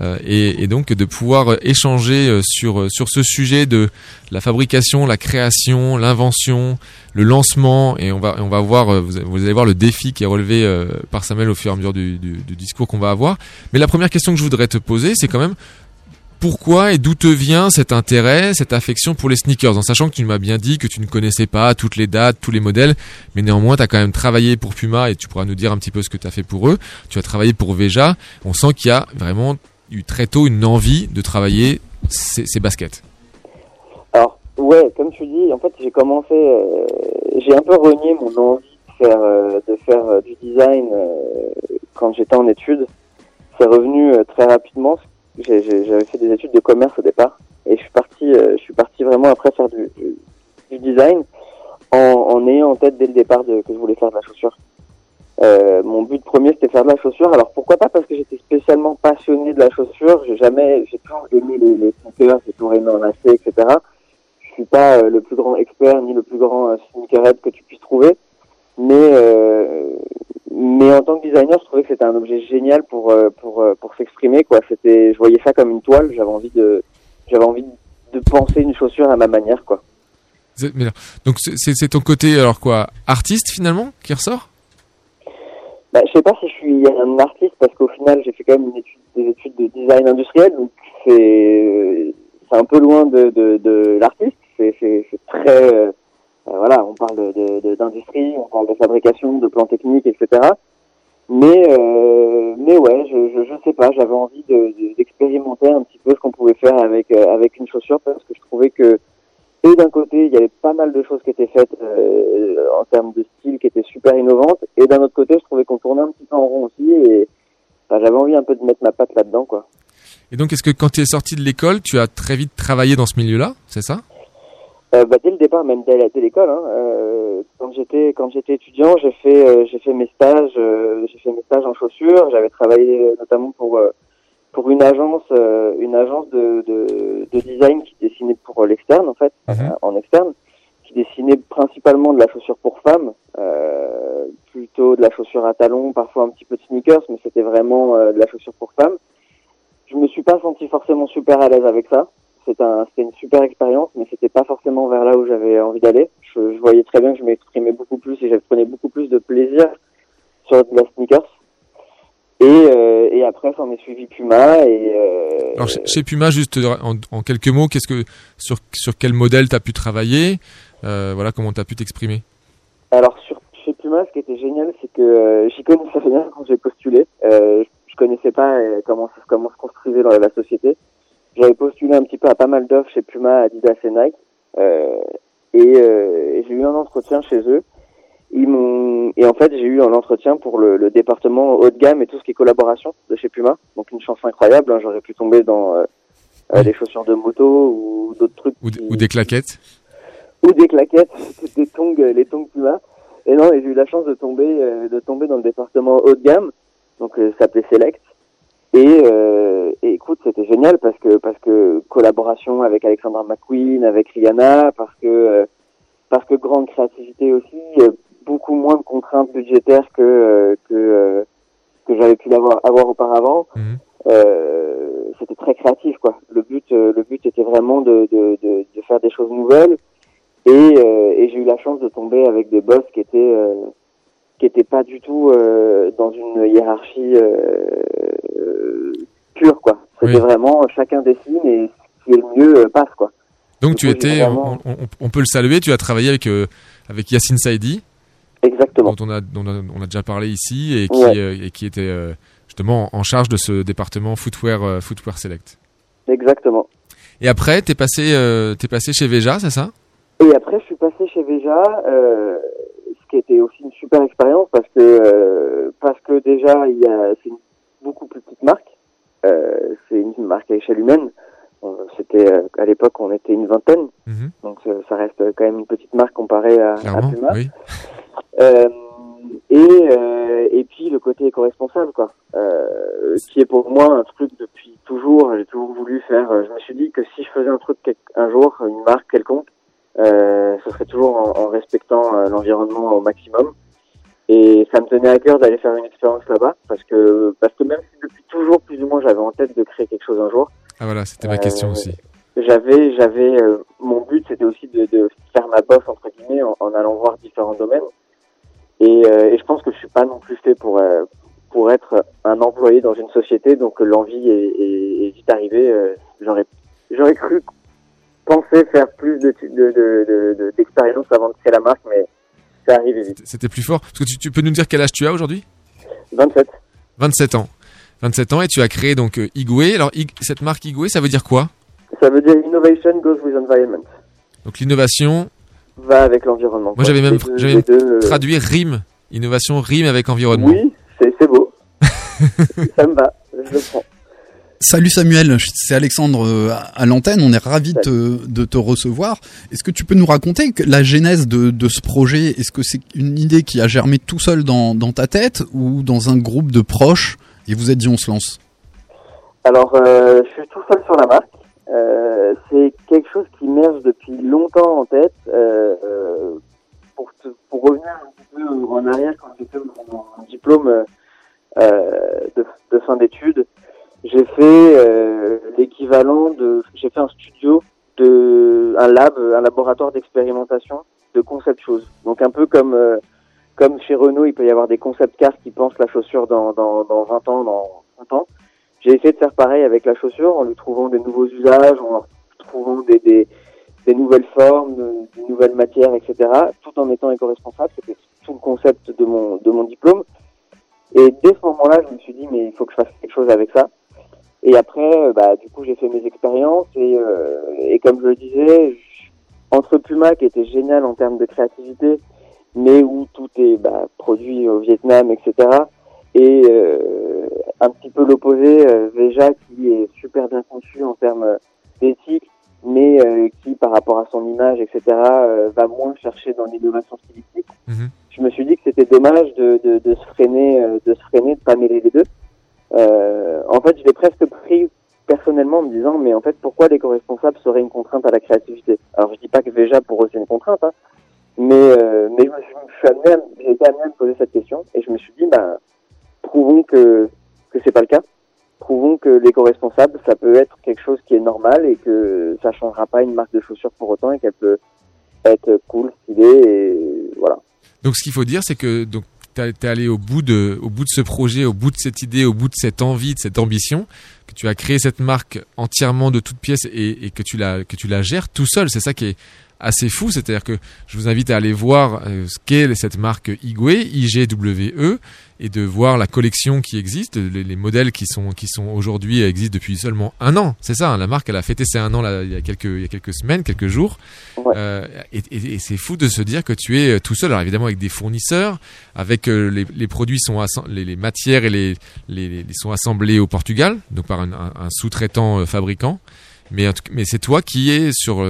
Euh, et, et, donc de pouvoir échanger euh, sur euh, sur ce sujet de la fabrication, la création, l'invention, le lancement et on va on va voir vous allez voir le défi qui est relevé par Samuel au fur et à mesure du, du, du discours qu'on va avoir. Mais la première question que je voudrais te poser, c'est quand même pourquoi et d'où te vient cet intérêt, cette affection pour les sneakers? En sachant que tu m'as bien dit que tu ne connaissais pas toutes les dates, tous les modèles, mais néanmoins tu as quand même travaillé pour Puma et tu pourras nous dire un petit peu ce que tu as fait pour eux. Tu as travaillé pour Veja. On sent qu'il y a vraiment eu très tôt une envie de travailler ces, baskets. Alors, ouais, comme tu dis, en fait, j'ai commencé, euh, j'ai un peu renié mon envie de faire, euh, de faire euh, du design quand j'étais en études. C'est revenu très rapidement. J'avais fait des études de commerce au départ et je suis parti, je suis parti vraiment après faire du, design en, ayant en tête dès le départ que je voulais faire de la chaussure. Euh, mon but premier c'était faire de la chaussure. Alors pourquoi pas? Parce que j'étais spécialement passionné de la chaussure. J'ai jamais, j'ai toujours aimé les, les sneakers, j'ai toujours aimé en acheter, etc. Je suis pas euh, le plus grand expert ni le plus grand euh, sneakerhead que tu puisses trouver, mais euh, mais en tant que designer, je trouvais que c'était un objet génial pour euh, pour pour s'exprimer quoi. C'était, je voyais ça comme une toile. J'avais envie de j'avais envie de penser une chaussure à ma manière quoi. Donc c'est ton côté alors quoi, artiste finalement qui ressort? Bah, je sais pas si je suis un artiste parce qu'au final j'ai fait quand même des études de design industriel, donc c'est c'est un peu loin de, de, de l'artiste. C'est très euh, voilà, on parle de d'industrie, on parle de fabrication, de plans techniques, etc. Mais euh, mais ouais, je, je, je sais pas, j'avais envie d'expérimenter de, un petit peu ce qu'on pouvait faire avec euh, avec une chaussure parce que je trouvais que et d'un côté, il y avait pas mal de choses qui étaient faites euh, en termes de style qui étaient super innovantes. Et d'un autre côté, je trouvais qu'on tournait un petit peu en rond aussi. Et bah, j'avais envie un peu de mettre ma patte là-dedans, quoi. Et donc, est-ce que quand tu es sorti de l'école, tu as très vite travaillé dans ce milieu-là, c'est ça? Euh, bah, Dès le départ, même dès, l'école. Hein, euh, quand j'étais quand j'étais étudiant, j'ai fait euh, j'ai fait mes stages euh, j'ai fait mes stages en chaussures. J'avais travaillé notamment pour pour une agence, euh, une agence de, de, de, design qui dessinait pour l'externe en fait, Mhm. euh, en externe, qui dessinait principalement de la chaussure pour femmes, euh, plutôt de la chaussure à talons, parfois un petit peu de sneakers, mais c'était vraiment euh, de la chaussure pour femmes. Je me suis pas senti forcément super à l'aise avec ça. C'était un, c'était une super expérience, mais c'était pas forcément vers là où j'avais envie d'aller. Je, je voyais très bien que je m'exprimais beaucoup plus et je prenais beaucoup plus de plaisir sur de la sneakers. Et, euh, et après, s'en est suivi Puma. Et, euh, Alors, chez Puma, juste en, en quelques mots, qu'est-ce que sur sur quel modèle t'as pu travailler euh, Voilà, comment t'as pu t'exprimer? Alors, sur, chez Puma, ce qui était génial, c'est que euh, j'y connaissais rien quand j'ai postulé. Euh, je connaissais pas euh, comment comment se construisait dans la société. J'avais postulé un petit peu à pas mal d'offres chez Puma, Adidas et Nike. Euh, et, et j'ai eu un entretien chez eux ils m'ont et en fait j'ai eu un entretien pour le, le, département haut de gamme et tout ce qui est collaboration de chez Puma. Donc une chance incroyable hein, j'aurais pu tomber dans euh, oui. des chaussures de moto ou d'autres trucs ou, qui... ou, des claquettes. Ou des claquettes des tongs les tongs Puma. Et non j'ai eu la chance de tomber euh, de tomber dans le département haut de gamme. Donc euh, ça s'appelait Select. Et, euh, et écoute c'était génial parce que parce que collaboration avec Alexandra McQueen avec Rihanna parce que euh, parce que grande créativité aussi beaucoup moins de contraintes budgétaires que euh, que euh, que j'avais pu l'avoir avoir auparavant. Mhm. Mmh. Euh, c'était très créatif quoi. Le but le but était vraiment de de, de, de faire des choses nouvelles et, et j'ai eu la chance de tomber avec des boss qui étaient qui étaient pas du tout dans une hiérarchie pure quoi. C'était oui. vraiment chacun dessine et ce qui est le mieux passe quoi. Donc tu étais, vraiment... on, on, on, peut le saluer, tu as travaillé avec avec Yacine Saidi. Exactement. Dont on a, dont on a, déjà parlé ici et qui, ouais. euh, et qui était euh, justement en charge de ce département footwear, euh, footwear select. Exactement. Et après, t'es passé, es passé chez Veja, c'est ça? Et après, je suis passé chez Veja, ce qui était aussi une super expérience parce que parce que déjà, il y a, c'est une beaucoup plus petite marque. c'est une marque à échelle humaine. c'était à l'époque on était une vingtaine, Mhm. donc ça reste quand même une petite marque comparée à, à Puma. oui. Euh, et euh, et puis le côté éco-responsable quoi, euh, qui est pour moi un truc depuis toujours. J'ai toujours voulu faire. euh, Je me suis dit que si je faisais un truc un jour, une marque quelconque, euh, ce serait toujours en, en respectant l'environnement au maximum. Et ça me tenait à cœur d'aller faire une expérience là-bas parce que parce que même si depuis toujours plus ou moins j'avais en tête de créer quelque chose un jour, Ah voilà, c'était ma question aussi. j'avais j'avais euh, mon but c'était aussi de, de faire ma bosse entre guillemets en, en allant voir différents domaines et, euh, et je pense que je suis pas non plus fait pour euh, pour être un employé dans une société donc euh, l'envie est, est, est vite arrivée j'aurais j'aurais cru penser faire plus de de de de- de- d'expérience avant de créer la marque mais c'est arrivé vite C'était plus fort. Parce que tu, tu peux nous dire quel âge tu as aujourd'hui? 27 27 ans. 27 ans et tu as créé donc Igwe. Alors cette marque Igwe, ça veut dire quoi? Ça veut dire innovation goes with environment Donc l'innovation. Va avec l'environnement Moi j'avais même, deux- deux, euh, traduit rime. Innovation rime avec environnement. Oui, c'est c'est beau. ça me va, je le prends. Salut Samuel, c'est Alexandre euh, à l'antenne, on est ravi de te, de te recevoir. Est-ce que tu peux nous raconter la genèse de, de ce projet Est-ce que c'est une idée qui a germé tout seul dans, dans ta tête ou dans un groupe de proches et vous êtes dit on se lance? Alors, euh, je suis tout seul sur la marque. Euh, c'est quelque chose qui merge depuis longtemps en tête. Euh, euh, pour, te- pour revenir un petit peu en arrière, quand j'ai fait diplôme euh, de, de fin d'études, j'ai fait euh, l'équivalent de... J'ai fait un studio, de un lab, un laboratoire d'expérimentation de concept shoes. Donc un peu comme... comme chez Renault, il peut y avoir des concept cars qui pensent la chaussure dans, dans, dans 20 ans, dans 30 ans. J'ai essayé de faire pareil avec la chaussure en lui trouvant des nouveaux usages, en lui trouvant des, des, nouvelles formes, de- des nouvelles matières, etc. Tout en étant éco-responsable. C'était tout le concept de mon, de mon diplôme. Et dès ce moment-là, je me suis dit, mais il faut que je fasse quelque chose avec ça. Et après, euh, bah, du coup, j'ai fait mes expériences et, euh, et comme je le disais, entre Puma, qui était génial en termes de créativité, mais où tout est bah, produit au Vietnam, etc. Et euh, un petit peu l'opposé, euh, Veja, qui est super bien conçu en termes d'éthique, mais euh, qui, par rapport à son image, etc., euh, va moins chercher dans l'innovation stylistique. Je me suis dit que c'était dommage de, de, de se freiner, euh, de se freiner, de pas mêler les deux. Euh, en fait, je l'ai presque pris personnellement en me disant, mais en fait, pourquoi l'éco-responsable serait une contrainte à la créativité? Alors, je dis pas que Veja pour eux c'est une contrainte, hein, mais euh, mais je me suis, je suis amené, j'ai été amené à me poser cette question et je me suis dit, bah, prouvons que que c'est pas le cas. Prouvons que l'éco-responsable, ça peut être quelque chose qui est normal et que ça changera pas une marque de chaussures pour autant et qu'elle peut être cool, stylée et voilà. Donc ce qu'il faut dire, c'est que donc t'es allé au bout de au bout de ce projet, au bout de cette idée, au bout de cette envie, de cette ambition, que tu as créé cette marque entièrement de toutes pièces et, et que tu la que tu la gères tout seul. C'est ça qui est assez fou, c'est-à-dire que je vous invite à aller voir euh, ce qu'est cette marque Igwe, IGWE, et de voir la collection qui existe, les, les modèles qui sont qui sont aujourd'hui euh, existent depuis seulement un an. C'est ça, hein, la marque elle a fêté ses un an là, il y a quelques il y a quelques semaines, quelques jours. Euh, et et- et c'est fou de se dire que tu es tout seul. Alors évidemment avec des fournisseurs, avec euh, les, les produits sont les, les matières et les, les, sont assemblés au Portugal, donc par un, un- un sous-traitant euh, fabricant. Mais mais c'est toi qui es sur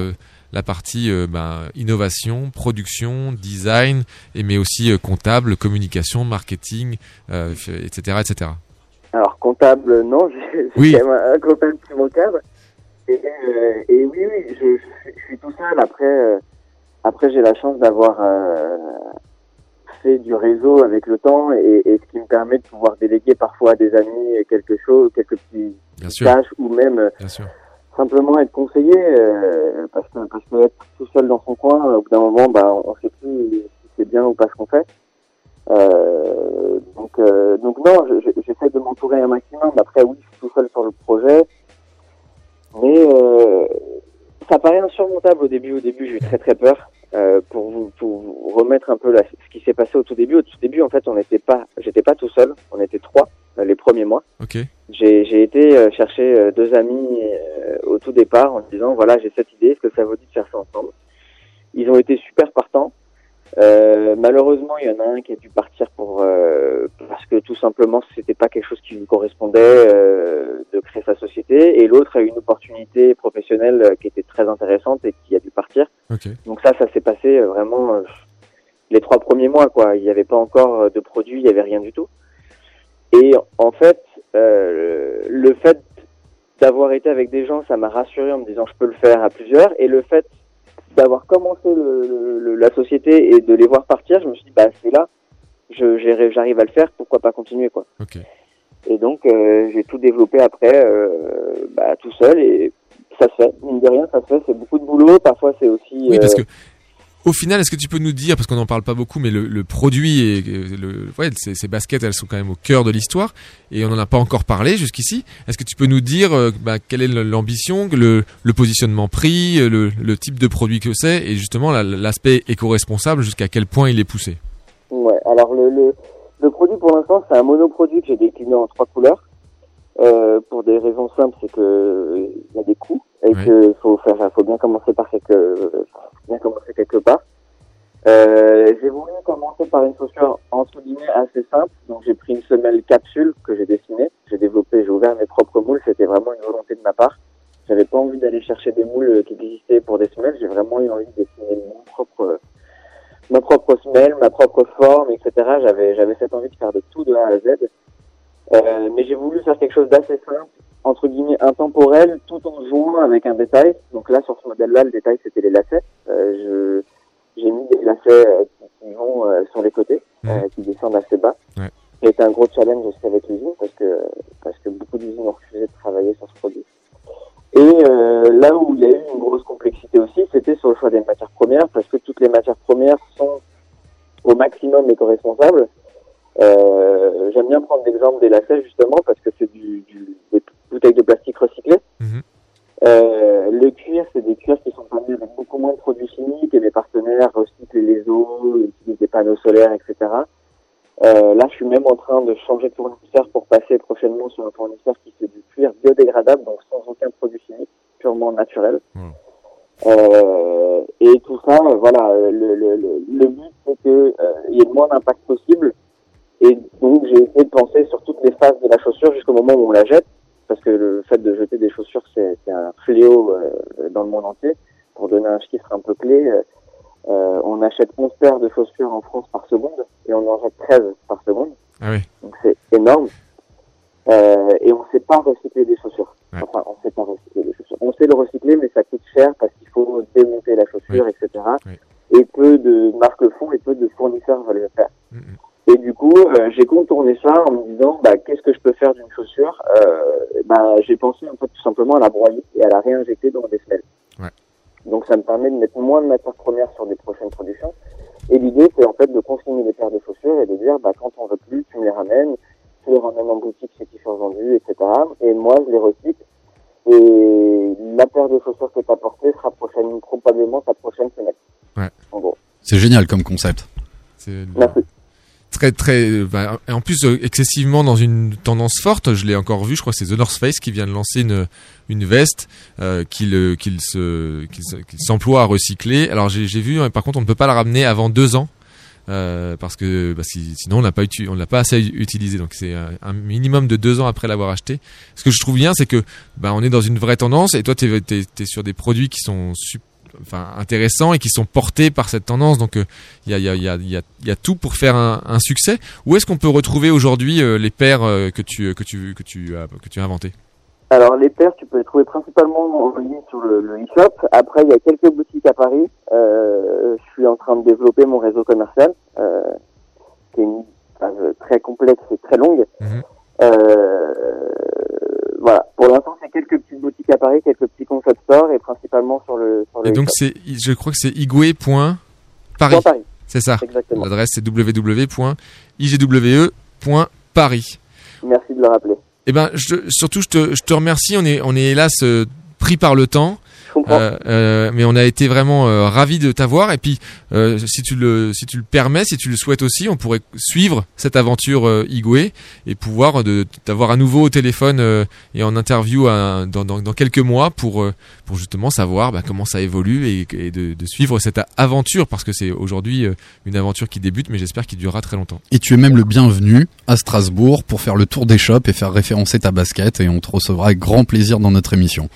la partie euh, ben, innovation, production, design, et mais aussi euh, comptable, communication, marketing, euh, f- etc., etc. Alors comptable, non, j'ai Oui. un, comptable qui m'encadre. Et, euh, et oui, oui, je, je, suis- je suis tout seul. Après, euh, après j'ai la chance d'avoir euh, fait du réseau avec le temps et, et ce qui me permet de pouvoir déléguer parfois à des amis quelque chose, quelques petits Bien sûr. tâches ou même euh, Bien sûr. Simplement être conseillé euh, parce que parce que être tout seul dans son coin, au bout d'un moment, bah, on sait plus si c'est bien ou pas ce qu'on fait. Euh, donc, euh, donc non, je- je- j'essaie de m'entourer un maximum. Après, oui, je suis tout seul sur le projet, mais euh, ça paraît insurmontable au début. Au début, j'ai eu très très peur. Euh, pour vous pour vous remettre un peu là, ce qui s'est passé au tout début. Au tout début, en fait, on n'était pas, j'étais pas tout seul. On était trois les premiers mois. Ok. J'ai été euh, chercher euh, deux amis euh, au tout départ en disant voilà j'ai cette idée, est-ce que ça vous dit de faire ça ensemble? Ils ont été super partants. Euh, malheureusement, il y en a un qui a dû partir pour euh, parce que tout simplement c'était pas quelque chose qui lui correspondait euh, de créer sa société, et l'autre a eu une opportunité professionnelle euh, qui était très intéressante et qui a dû partir. Ok. Donc ça, ça s'est passé euh, vraiment euh, les trois premiers mois, quoi. Il n'y avait pas encore euh, de produit, il n'y avait rien du tout. Et en fait, euh, le fait d'avoir été avec des gens, ça m'a rassuré en me disant je peux le faire à plusieurs. Et le fait d'avoir commencé le- le- la société et de les voir partir, je me suis dit bah c'est là, je- j'arrive à le faire, pourquoi pas continuer quoi. Et donc euh, j'ai tout développé après, euh, bah, tout seul et ça se fait. Mine de rien, ça se fait. C'est beaucoup de boulot. Parfois c'est aussi. Oui, parce euh, que au final, est-ce que tu peux nous dire, parce qu'on n'en parle pas beaucoup, mais le, produit et le, ces, baskets, elles sont quand même au cœur de l'histoire et on n'en a pas encore parlé jusqu'ici. Est-ce que tu peux nous dire euh, bah, quelle est l'ambition, le, le positionnement prix, euh, le, type de produit que c'est et justement la- l'aspect éco-responsable, jusqu'à quel point il est poussé? Ouais, alors le produit pour l'instant c'est un monoproduit que j'ai décliné en trois couleurs. Euh, pour des raisons simples, c'est que euh, il y a des coûts et Ouais. que faut faire, faut bien commencer par quelque, bien commencer quelque part. Euh, j'ai voulu commencer par une chaussure entre guillemets assez simple, donc j'ai pris une semelle capsule que j'ai dessinée, j'ai développé, j'ai ouvert mes propres moules, c'était vraiment une volonté de ma part. J'avais pas envie d'aller chercher des moules euh, qui existaient pour des semelles, j'ai vraiment eu envie de dessiner mon propre, ma propre semelle, ma propre forme, etc. J'avais, j'avais cette envie de faire de tout de A à Z. Euh, mais j'ai voulu faire quelque chose d'assez simple, entre guillemets intemporel, tout en jouant avec un détail. Donc là, sur ce modèle-là, le détail c'était les lacets. Euh, je, j'ai mis des lacets euh, qui, qui vont euh, sur les côtés, euh, qui descendent assez bas. Ouais. Été un gros challenge aussi avec l'usine parce que parce que beaucoup d'usines ont refusé de travailler sur ce produit. Et euh, là où il y a eu une grosse complexité aussi, c'était sur le choix des matières premières, parce que toutes les matières premières sont au maximum éco-responsables. Bien prendre l'exemple des lacets justement parce que c'est du, du, des bouteilles de plastique recyclées. Euh, le cuir, c'est des cuirs qui sont fabriqués avec beaucoup moins de produits chimiques et mes partenaires recyclent les eaux, utilisent des panneaux solaires, etc. Euh, là, je suis même en train de changer de fournisseur pour passer prochainement sur un fournisseur qui fait du cuir biodégradable, donc sans aucun produit chimique, purement naturel. Euh, et tout ça, voilà, le, le, le, le but c'est que euh, il y ait le moins d'impact possible. Et donc j'ai essayé de penser sur toutes les phases de la chaussure jusqu'au moment où on la jette, parce que le fait de jeter des chaussures c'est un fléau euh, dans le monde entier. Pour donner un chiffre un peu clé, euh, euh, on achète 11 paires de chaussures en France par seconde et on en jette 13 par seconde. Ah oui. Donc c'est énorme. Euh, et on ne sait pas recycler des chaussures. Enfin, on sait pas recycler des chaussures. On sait le recycler, mais ça coûte cher parce qu'il faut démonter la chaussure, etc. Et peu de marques le font et peu de fournisseurs veulent le faire. Et du coup, euh, j'ai contourné ça en me disant, bah, qu'est-ce que je peux faire d'une chaussure? Euh, bah, J'ai pensé en fait tout simplement à la broyer et à la réinjecter dans des semelles. Ouais. Donc ça me permet de mettre moins de matières premières sur des prochaines productions. Et l'idée, c'est en fait de consigner les paires de chaussures et de dire, bah, quand on veut plus, tu me les ramènes, tu les ramènes en boutique chez qui sont vendus, etc. Et moi, je les recycle. Et la paire de chaussures que tu as portée sera prochaine, probablement ta prochaine semelle. Ouais. En gros. C'est génial comme concept. C'est très très bah, en plus euh, excessivement dans une tendance forte je l'ai encore vu je crois que c'est The North Face qui vient de lancer une une veste euh, qu'il euh, qu'il se qu'il se- qu'il s'emploie à recycler. Alors j'ai vu hein, par contre on ne peut pas la ramener avant deux ans euh, parce que bah, si- sinon on l'a pas on l'a pas assez utilisé donc c'est un, minimum de deux ans après l'avoir acheté ce que je trouve bien c'est que bah, on est dans une vraie tendance et toi tu es, sur des produits qui sont sup- enfin intéressants et qui sont portés par cette tendance donc euh, il y, a, y, y, y, tout pour faire un, un succès où est-ce qu'on peut retrouver aujourd'hui euh, les paires euh, que tu que tu que tu as que tu as inventées? Alors les paires, tu peux les trouver principalement en ligne sur le, le e-shop. Après, il y a quelques boutiques à Paris. Euh, je suis en train de développer mon réseau commercial, euh, qui est une phase très complexe et très longue. Euh, voilà. Pour l'instant, c'est quelques petites boutiques à Paris, quelques petits concept stores et principalement sur le. Sur le et donc c'est je crois que c'est igwe.paris c'est ça Exactement. l'adresse c'est www.igwe.paris Merci de le rappeler. et ben je, surtout je te, je te remercie on est on est hélas euh, pris par le temps. Euh, euh, mais on a été vraiment euh, ravis de t'avoir et puis euh, si tu le si tu le permets, si tu le souhaites aussi, on pourrait suivre cette aventure euh, Igwe et pouvoir de t'avoir à nouveau au téléphone euh, et en interview à- dans, dans, dans quelques mois pour euh, pour justement savoir bah, comment ça évolue et, et de, de suivre cette aventure parce que c'est aujourd'hui euh, une aventure qui débute mais j'espère qu'il durera très longtemps. Et tu es même le bienvenu à Strasbourg pour faire le tour des shops et faire référencer ta basket et on te recevra avec grand plaisir dans notre émission.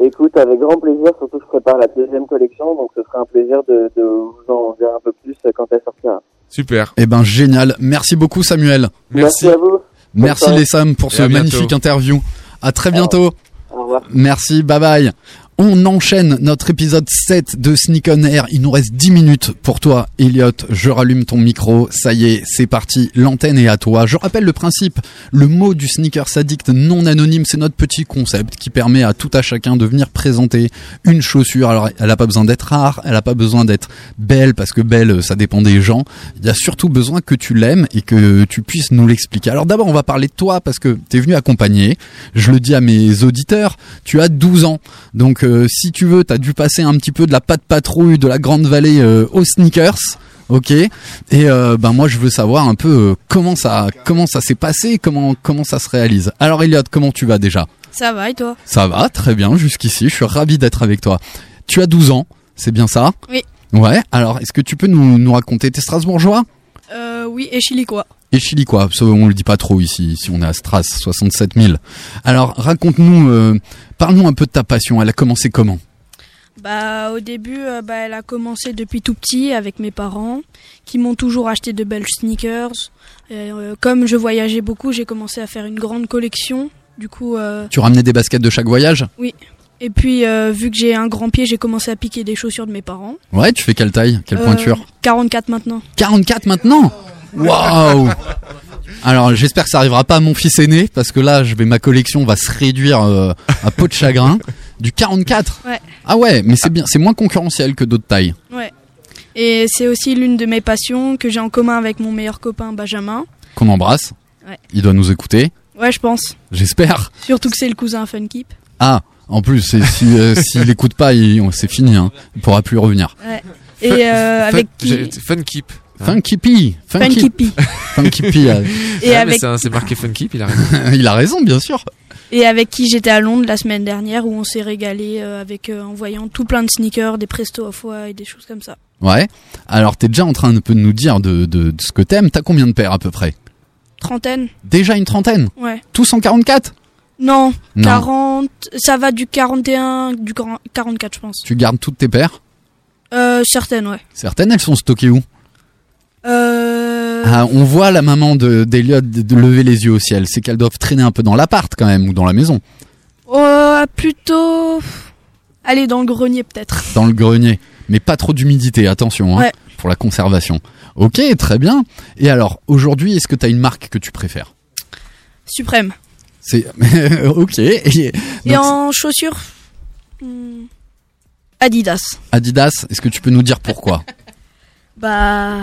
Écoute, avec grand plaisir, surtout je prépare la deuxième collection, donc ce sera un plaisir de, de vous en dire un peu plus quand elle sortira. Super. Eh ben génial. Merci beaucoup Samuel. Merci, à vous. Merci les Sam pour Et ce magnifique interview. À très bientôt. Au revoir. Merci, bye bye. On enchaîne notre épisode 7 de Sneak on Air. Il nous reste 10 minutes pour toi, Elliot. Je rallume ton micro. Ça y est, c'est parti. L'antenne est à toi. Je rappelle le principe. Le mot du sneaker addict non anonyme, c'est notre petit concept qui permet à tout à chacun de venir présenter une chaussure. Alors, elle a pas besoin d'être rare. Elle a pas besoin d'être belle parce que belle, ça dépend des gens. Il y a surtout besoin que tu l'aimes et que tu puisses nous l'expliquer. Alors d'abord, on va parler de toi parce que tu es venu accompagner. Je le dis à mes auditeurs, tu as 12 ans. Donc euh, si tu veux, tu as dû passer un petit peu de la patte patrouille de la Grande Vallée euh, aux sneakers. OK? Et euh, ben moi je veux savoir un peu euh, comment ça comment ça s'est passé, comment comment ça se réalise. Alors Elliot, comment tu vas déjà? Ça va et toi? Ça va très bien jusqu'ici, je suis ravi d'être avec toi. Tu as 12 ans, c'est bien ça? Oui. Ouais, alors est-ce que tu peux nous, nous raconter tes Strasbourgeois? Euh, Oui, et chilicois. et chilicois, ça, on le dit pas trop ici, ici on est à Stras, 67 000. Alors raconte-nous, euh, parle-nous un peu de ta passion, elle a commencé comment? Bah, au début, euh, bah, elle a commencé depuis tout petit avec mes parents, qui m'ont toujours acheté de belles sneakers. Et, euh, comme je voyageais beaucoup, j'ai commencé à faire une grande collection. Du coup, euh, Tu ramenais des baskets de chaque voyage? Oui. Et puis, vu que j'ai un grand pied, j'ai commencé à piquer des chaussures de mes parents. Ouais, tu fais quelle taille? Quelle pointure? 44 maintenant. 44 maintenant? Waouh Alors j'espère que ça arrivera pas à mon fils aîné parce que là je vais ma collection va se réduire euh, à peau de chagrin du 44. Ouais. Ah ouais, mais c'est bien, c'est moins concurrentiel que d'autres tailles. Ouais. Et c'est aussi l'une de mes passions que j'ai en commun avec mon meilleur copain Benjamin. Qu'on embrasse. Ouais. Il doit nous écouter, Ouais, je pense. j'espère. Surtout que c'est le cousin Funkeep. Ah, en plus c'est- si euh, s'il écoute pas, c'est fini hein. Il pourra plus revenir. Ouais. Et euh, avec qui J'ai- Fun Keep. Funky P, Funky P. Funky P. euh, Et Ouais, mais avec- c'est marqué Fun Keep, il a raison. il a raison, bien sûr. Et avec qui j'étais à Londres la semaine dernière où on s'est régalé euh, avec euh, en voyant tout plein de sneakers, des Presto off et des choses comme ça. Ouais. Alors t'es déjà en train un peu de nous dire de, de, de ce que t'aimes. T'as combien de paires à peu près? Trentaine Déjà une trentaine? Ouais. Tous en 44 Non, Non. 40, ça va du 41, du grand- 44 je pense. Tu gardes toutes tes paires? Euh, certaines, ouais. Certaines, elles sont stockées où? Euh, ah, On voit la maman de- d'Eliott de, de lever les yeux au ciel. C'est qu'elles doivent traîner un peu dans l'appart quand même, ou dans la maison. oh, plutôt, aller dans le grenier peut-être. Dans le grenier. Mais pas trop d'humidité, attention, hein, Ouais. pour la conservation. Ok, très bien. Et alors, aujourd'hui, est-ce que t'as une marque que tu préfères? Suprême. C'est... ok. Et, en chaussures, hmm, Adidas. Adidas, est-ce que tu peux nous dire pourquoi? Bah,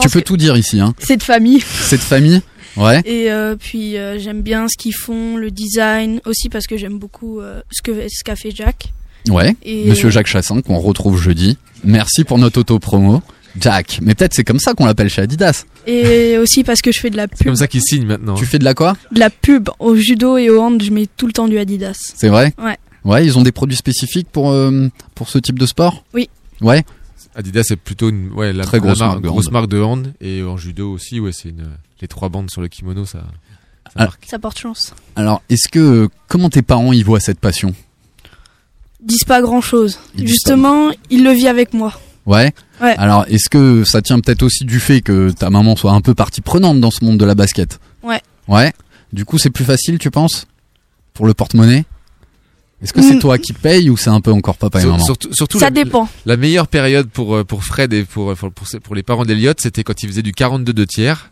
Tu peux tout dire ici, hein. C'est de famille. C'est de famille Ouais. Et euh, puis euh, j'aime bien ce qu'ils font, le design, aussi parce que j'aime beaucoup euh, ce que ce qu'a fait Jack. Ouais, Et- Monsieur Jacques Chassin, qu'on retrouve jeudi. Merci pour notre auto-promo. Jack, mais peut-être c'est comme ça qu'on l'appelle chez Adidas. Et aussi parce que je fais de la C'est pub. comme ça qu'il signe maintenant. Tu fais de la quoi? De la pub au judo et au hand, je mets tout le temps du Adidas. C'est vrai? Ouais. Ouais, ils ont des produits spécifiques pour, euh, pour ce type de sport? Oui. Ouais. Adidas c'est plutôt une ouais, la, Très la grosse mar- marque de grosse hand. marque de hand et en judo aussi ouais c'est une les trois bandes sur le kimono ça, ça Ah. marque. Ça porte chance. Alors, est-ce que comment tes parents y voient cette passion? Disent pas grand chose. Ils Justement, il le vit avec moi. Ouais. Ouais. Alors, est-ce que ça tient peut-être aussi du fait que ta maman soit un peu partie prenante dans ce monde de la basket? Ouais. Ouais. Du coup, c'est plus facile, tu penses? Pour le porte-monnaie? Est-ce que c'est Mm. toi qui paye ou c'est un peu encore papa et maman surtout, surtout Ça la, dépend. La meilleure période pour euh, pour Fred et pour pour pour, pour les parents d'Eliott, c'était quand il faisait du 42 2 tiers,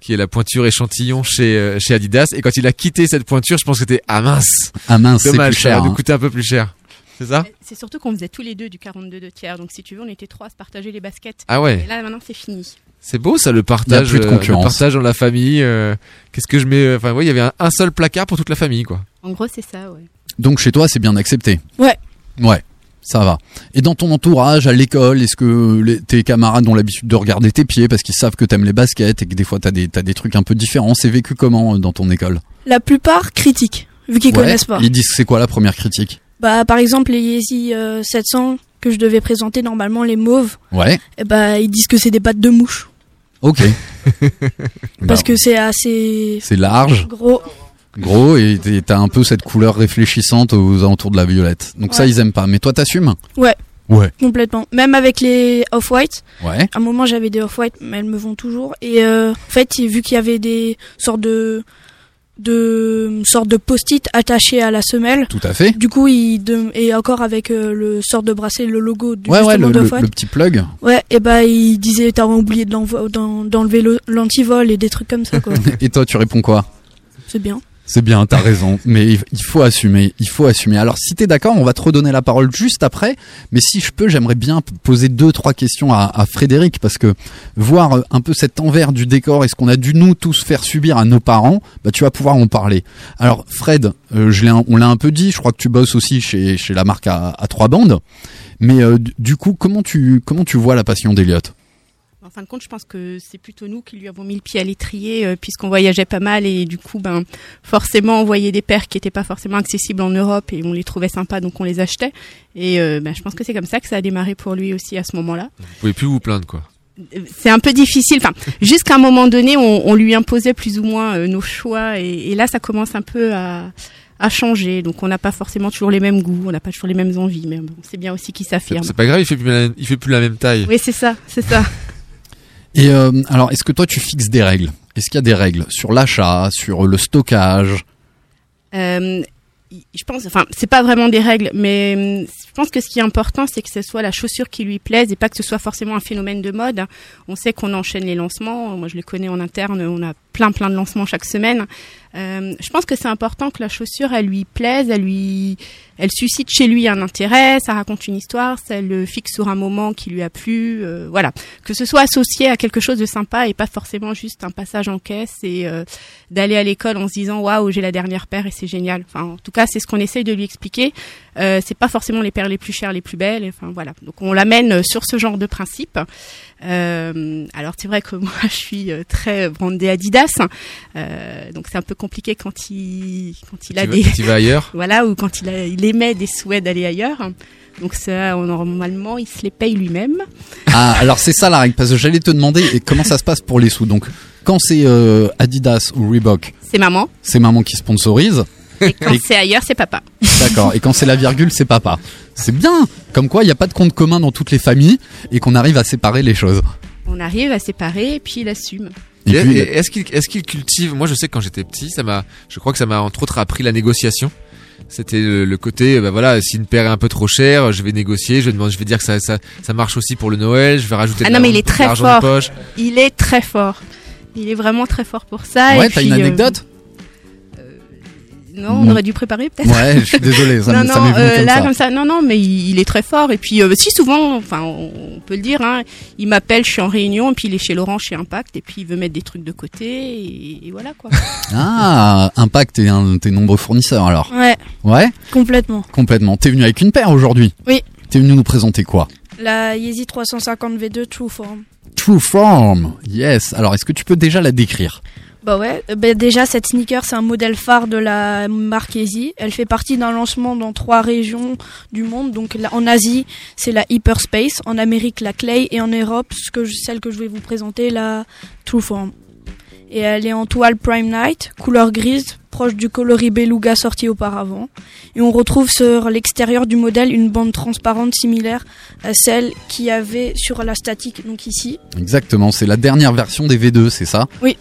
qui est la pointure échantillon chez euh, chez Adidas. Et quand il a quitté cette pointure, je pense que c'était ah mince. Ah mince, c'est plus cher. ça nous hein. coûter un peu plus cher. C'est ça? C'est surtout qu'on faisait tous les deux du 42 2 tiers. Donc si tu veux, on était trois à se partager les baskets. Ah ouais. Et là maintenant c'est fini. C'est beau ça le Il y a partage, plus de euh, le concurrence. partage dans la famille. euh, Qu'est-ce que je mets euh, Enfin, ouais, il y avait un, un seul placard pour toute la famille, quoi. En gros c'est ça, ouais. Donc chez toi, c'est bien accepté. Ouais. Ouais. Ça va. Et dans ton entourage, à l'école, est-ce que les- tes camarades ont l'habitude de regarder tes pieds parce qu'ils savent que t'aimes les baskets et que des fois t'as des, t'as des trucs un peu différents? C'est vécu comment euh, dans ton école? La plupart critiquent, vu qu'ils Ouais, connaissent pas. Ils disent c'est quoi la première critique? Bah, par exemple, les Yeezy euh, 700 que je devais présenter normalement, les mauves, Ouais. eh bah, ils disent que c'est des pattes de mouche. Ok. Parce Bah, que c'est assez c'est large, gros. Gros et t'as un peu cette couleur réfléchissante aux alentours de la violette. Donc ça ils aiment pas. Mais toi t'assumes? Ouais. Ouais. Complètement. Même avec les off-white. Ouais. À un moment, j'avais des off-white, mais elles me vont toujours. Et euh, en fait, vu qu'il y avait des sortes de de sortes de post-it attachés à la semelle. Tout à fait. Du coup, il de, et encore avec euh, le sort de bracelet, le logo du Ouais ouais le, le- d'Off-White. le petit plug. Ouais, et bah il disait t'as oublié de d'enlever le- l'antivol et des trucs comme ça quoi. et toi tu réponds quoi? C'est bien. C'est bien, t'as raison, mais il faut assumer, il faut assumer. Alors si t'es d'accord, on va te redonner la parole juste après, mais si je peux, j'aimerais bien poser deux, trois questions à, Frédéric, parce que voir euh, un peu cet envers du décor et ce qu'on a dû nous tous faire subir à nos parents, bah tu vas pouvoir en parler. Alors Fred, euh, on l'a un peu dit, je crois que tu bosses aussi chez, la marque à, trois bandes, mais euh, du- du coup, comment tu, comment tu vois la passion d'Eliott? En fin de compte, je pense que c'est plutôt nous qui lui avons mis le pied à l'étrier euh, puisqu'on voyageait pas mal et du coup, ben forcément, on voyait des paires qui étaient pas forcément accessibles en Europe et on les trouvait sympas, donc on les achetait. Et euh, ben, je pense que c'est comme ça que ça a démarré pour lui aussi à ce moment-là. Vous pouvez plus vous plaindre, quoi. C'est un peu difficile. Enfin, jusqu'à un moment donné, on, on lui imposait plus ou moins euh, nos choix et, et là, ça commence un peu à à changer, donc on n'a pas forcément toujours les mêmes goûts, on n'a pas toujours les mêmes envies, mais bon, c'est bien aussi qu'il s'affirme. C'est pas grave, il fait plus la, il fait plus la même taille. Oui, c'est ça, c'est ça. Et euh, alors, est-ce que toi tu fixes des règles? Est-ce qu'il y a des règles sur l'achat, sur le stockage? Euh, je pense, enfin, c'est pas vraiment des règles, mais hum, je pense que ce qui est important, c'est que ce soit la chaussure qui lui plaise et pas que ce soit forcément un phénomène de mode. On sait qu'on enchaîne les lancements. Moi, je les connais en interne. On a plein, plein de lancements chaque semaine. Euh, je pense que c'est important que la chaussure, elle lui plaise, elle lui, elle suscite chez lui un intérêt, ça raconte une histoire, ça le fixe sur un moment qui lui a plu, euh, voilà. Que ce soit associé à quelque chose de sympa et pas forcément juste un passage en caisse et euh, d'aller à l'école en se disant waouh j'ai la dernière paire et c'est génial. Enfin, en tout cas, c'est ce qu'on essaye de lui expliquer. Euh, c'est pas forcément les paires les plus chères, les plus belles. Enfin voilà. Donc on l'amène sur ce genre de principe. Euh, alors c'est vrai que moi je suis euh, très brandée Adidas, euh, donc c'est un peu compliqué quand il quand il a Tu des quand il va ailleurs voilà ou quand il a il émet des souhaits d'aller ailleurs. Donc ça normalement il se les paye lui-même. Ah, alors c'est ça la règle, parce que j'allais te demander et comment ça se passe pour les sous? Donc, quand c'est euh, Adidas ou Reebok, C'est maman. c'est maman qui sponsorise. Et quand Et- c'est ailleurs c'est papa. D'accord. Et quand c'est la virgule, c'est papa. C'est bien. Comme quoi, il n'y a pas de compte commun dans toutes les familles et qu'on arrive à séparer les choses. On arrive à séparer et puis il assume. Puis- est-ce qu'il est-ce qu'il cultive? Moi, je sais que quand j'étais petit, ça m'a, je crois que ça m'a entre autres appris la négociation. C'était le, le côté, bah voilà, si une paire est un peu trop chère, je vais négocier, je vais demander, je vais dire que ça, ça, ça marche aussi pour le Noël, je vais rajouter. Ah de non mais il est très fort. poche. Il est très fort. Il est vraiment très fort pour ça. Ouais, t'as puis, une euh, anecdote? Non, on aurait dû préparer peut-être. Ouais, je suis désolé, ça non, ça non, euh, comme là ça. comme ça. Non, non, mais il, il est très fort. Et puis, euh, si souvent, enfin, on, on peut le dire, hein, il m'appelle, je suis en réunion, et puis il est chez Laurent, chez Impact, et puis il veut mettre des trucs de côté, et, et voilà quoi. Ah, Impact est un de tes nombreux fournisseurs alors. Ouais, Ouais, complètement. complètement. T'es venu avec une paire aujourd'hui? Oui. T'es venu nous présenter quoi? La Yeezy 350 V2 True Form. True Form. Yes. Alors, est-ce que tu peux déjà la décrire? Bah ouais, euh, bah déjà cette sneaker c'est un modèle phare de la marque Yeezy. Elle fait partie d'un lancement dans trois régions du monde. Donc là, en Asie c'est la Hyperspace, en Amérique la Clay et en Europe ce que je- celle que je vais vous présenter la True Form. Et elle est en toile Prime Night, couleur grise, proche du coloris beluga sorti auparavant. Et on retrouve sur l'extérieur du modèle une bande transparente similaire à celle qu'il y avait sur la statique, donc ici. Exactement, c'est la dernière version des V2, c'est ça? Oui.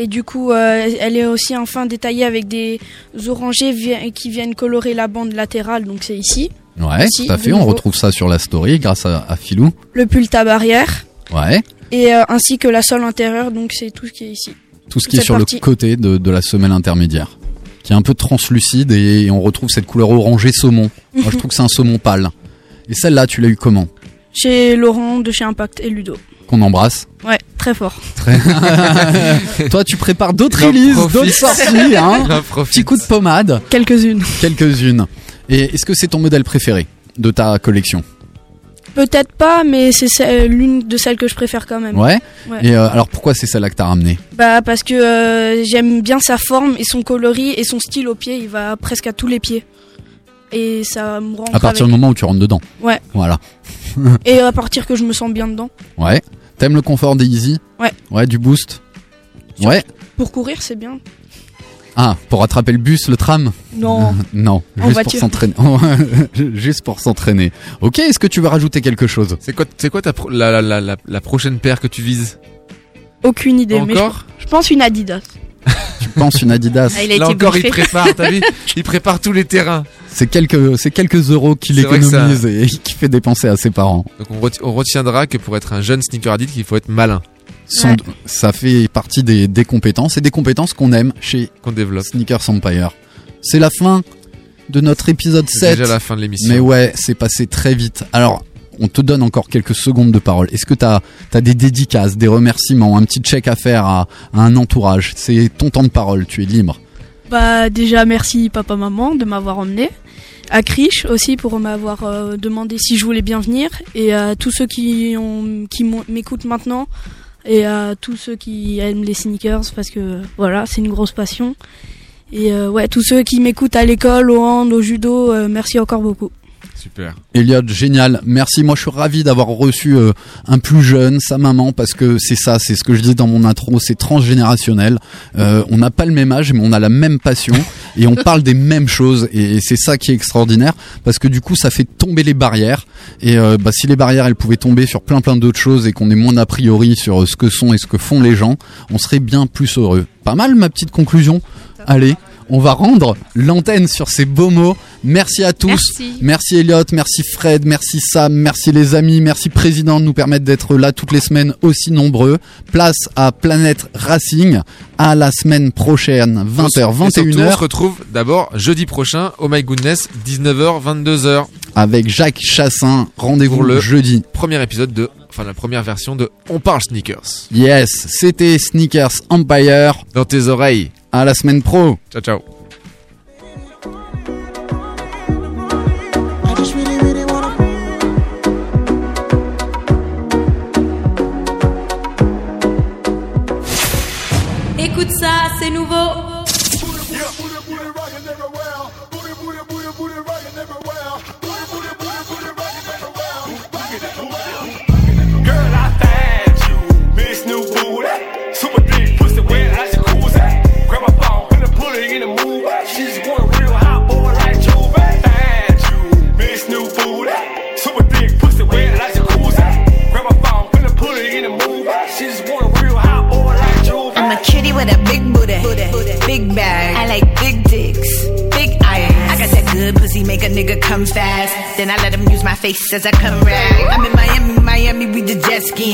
Et du coup, euh, elle est aussi enfin détaillée avec des orangés vi- qui viennent colorer la bande latérale, donc c'est ici. Ouais, Ici, tout à fait. On nouveau. retrouve ça sur la story grâce à, à Philou. Le pulta barrière, Ouais. et euh, ainsi que la sole intérieure, donc c'est tout ce qui est ici. Tout ce qui est sur partie. le côté de, de la semelle intermédiaire, qui est un peu translucide et, on retrouve cette couleur orangée saumon. Moi, je trouve que c'est un saumon pâle. Et celle-là, tu l'as eu comment? Chez Laurent de chez Impact et Ludo. Qu'on embrasse. Ouais, très fort. Très... Toi, tu prépares d'autres releases, d'autres sorties, hein. Petit coup de pommade. Quelques-unes. Quelques-unes. Et est-ce que c'est ton modèle préféré de ta collection? Peut-être pas, mais c'est celle- l'une de celles que je préfère quand même. Ouais. Ouais. Et euh, alors pourquoi c'est celle-là que t'as ramené Bah parce que euh, j'aime bien sa forme et son coloris et son style au pied, il va presque à tous les pieds. Et ça me rend À partir du moment où tu rentres dedans. Ouais. Voilà. Et à partir que je me sens bien dedans. ouais. T'aimes le confort des Easy Ouais. Ouais, du boost. Ouais. Pour courir, c'est bien. Ah, pour attraper le bus, le tram Non. non, En juste pour voiture. s'entraîner. juste pour s'entraîner. Ok, est-ce que tu veux rajouter quelque chose C'est quoi, c'est quoi ta pro- la, la, la, la, la prochaine paire que tu vises Aucune idée. mais Encore je, je pense une Adidas. Tu penses une Adidas Ah, il a Là été encore, il prépare, t'as vu Il prépare tous les terrains. C'est quelques, c'est quelques euros qu'il ça- économise et qu'il fait dépenser à ses parents. Donc on, reti- on retiendra que pour être un jeune sneaker addict, il faut être malin. Sans- Ça fait partie des, des compétences et des compétences qu'on aime chez Qu'on développe. Sneakers Empire. C'est la fin de notre épisode C'est 7. déjà la fin de l'émission. Mais ouais, c'est passé très vite. Alors, on te donne encore quelques secondes de parole. Est-ce que t'as as des dédicaces, des remerciements, un petit check à faire à, à un entourage? C'est ton temps de parole, tu es libre. Bah déjà merci papa maman de m'avoir emmené. À Krish aussi pour m'avoir euh, demandé si je voulais bien venir et à tous ceux qui ont m'écoutent maintenant et à tous ceux qui aiment les sneakers parce que voilà c'est une grosse passion et euh, ouais tous ceux qui m'écoutent à l'école au hand au judo euh, merci encore beaucoup. Super. Elliot, génial. Merci. Moi, je suis ravi d'avoir reçu euh, un plus jeune, sa maman, parce que c'est ça, c'est ce que je disais dans mon intro, c'est transgénérationnel. Euh, on n'a pas le même âge, mais on a la même passion et on parle des mêmes choses. Et, et c'est ça qui est extraordinaire, parce que du coup, ça fait tomber les barrières. Et euh, bah, si les barrières, elles pouvaient tomber sur plein plein d'autres choses et qu'on est moins a priori sur euh, ce que sont et ce que font les gens, on serait bien plus heureux. Pas mal, ma petite conclusion? Allez. On va rendre l'antenne sur ces beaux mots. Merci à tous. Merci. Merci Elliot, merci Fred, merci Sam, merci les amis, merci Président de nous permettre d'être là toutes les semaines aussi nombreux. Place à Planète Racing. À la semaine prochaine, 20h, Et surtout, on se 21h, retrouve d'abord jeudi prochain, oh my goodness, 19h, 22h. avec Jacques Chassin. Rendez-vous le jeudi. Premier épisode de, enfin la première version de On parle sneakers. Yes, c'était Sneakers Empire. Dans tes oreilles. À la semaine pro. Ciao ciao. Écoute ça, c'est nouveau. Pretty with a big booty, big bag. I like big dicks, big eyes. I got that good pussy, make a nigga come fast. Then I let him use my face as I come rag. I'm in Miami, Miami, we the jet skiing.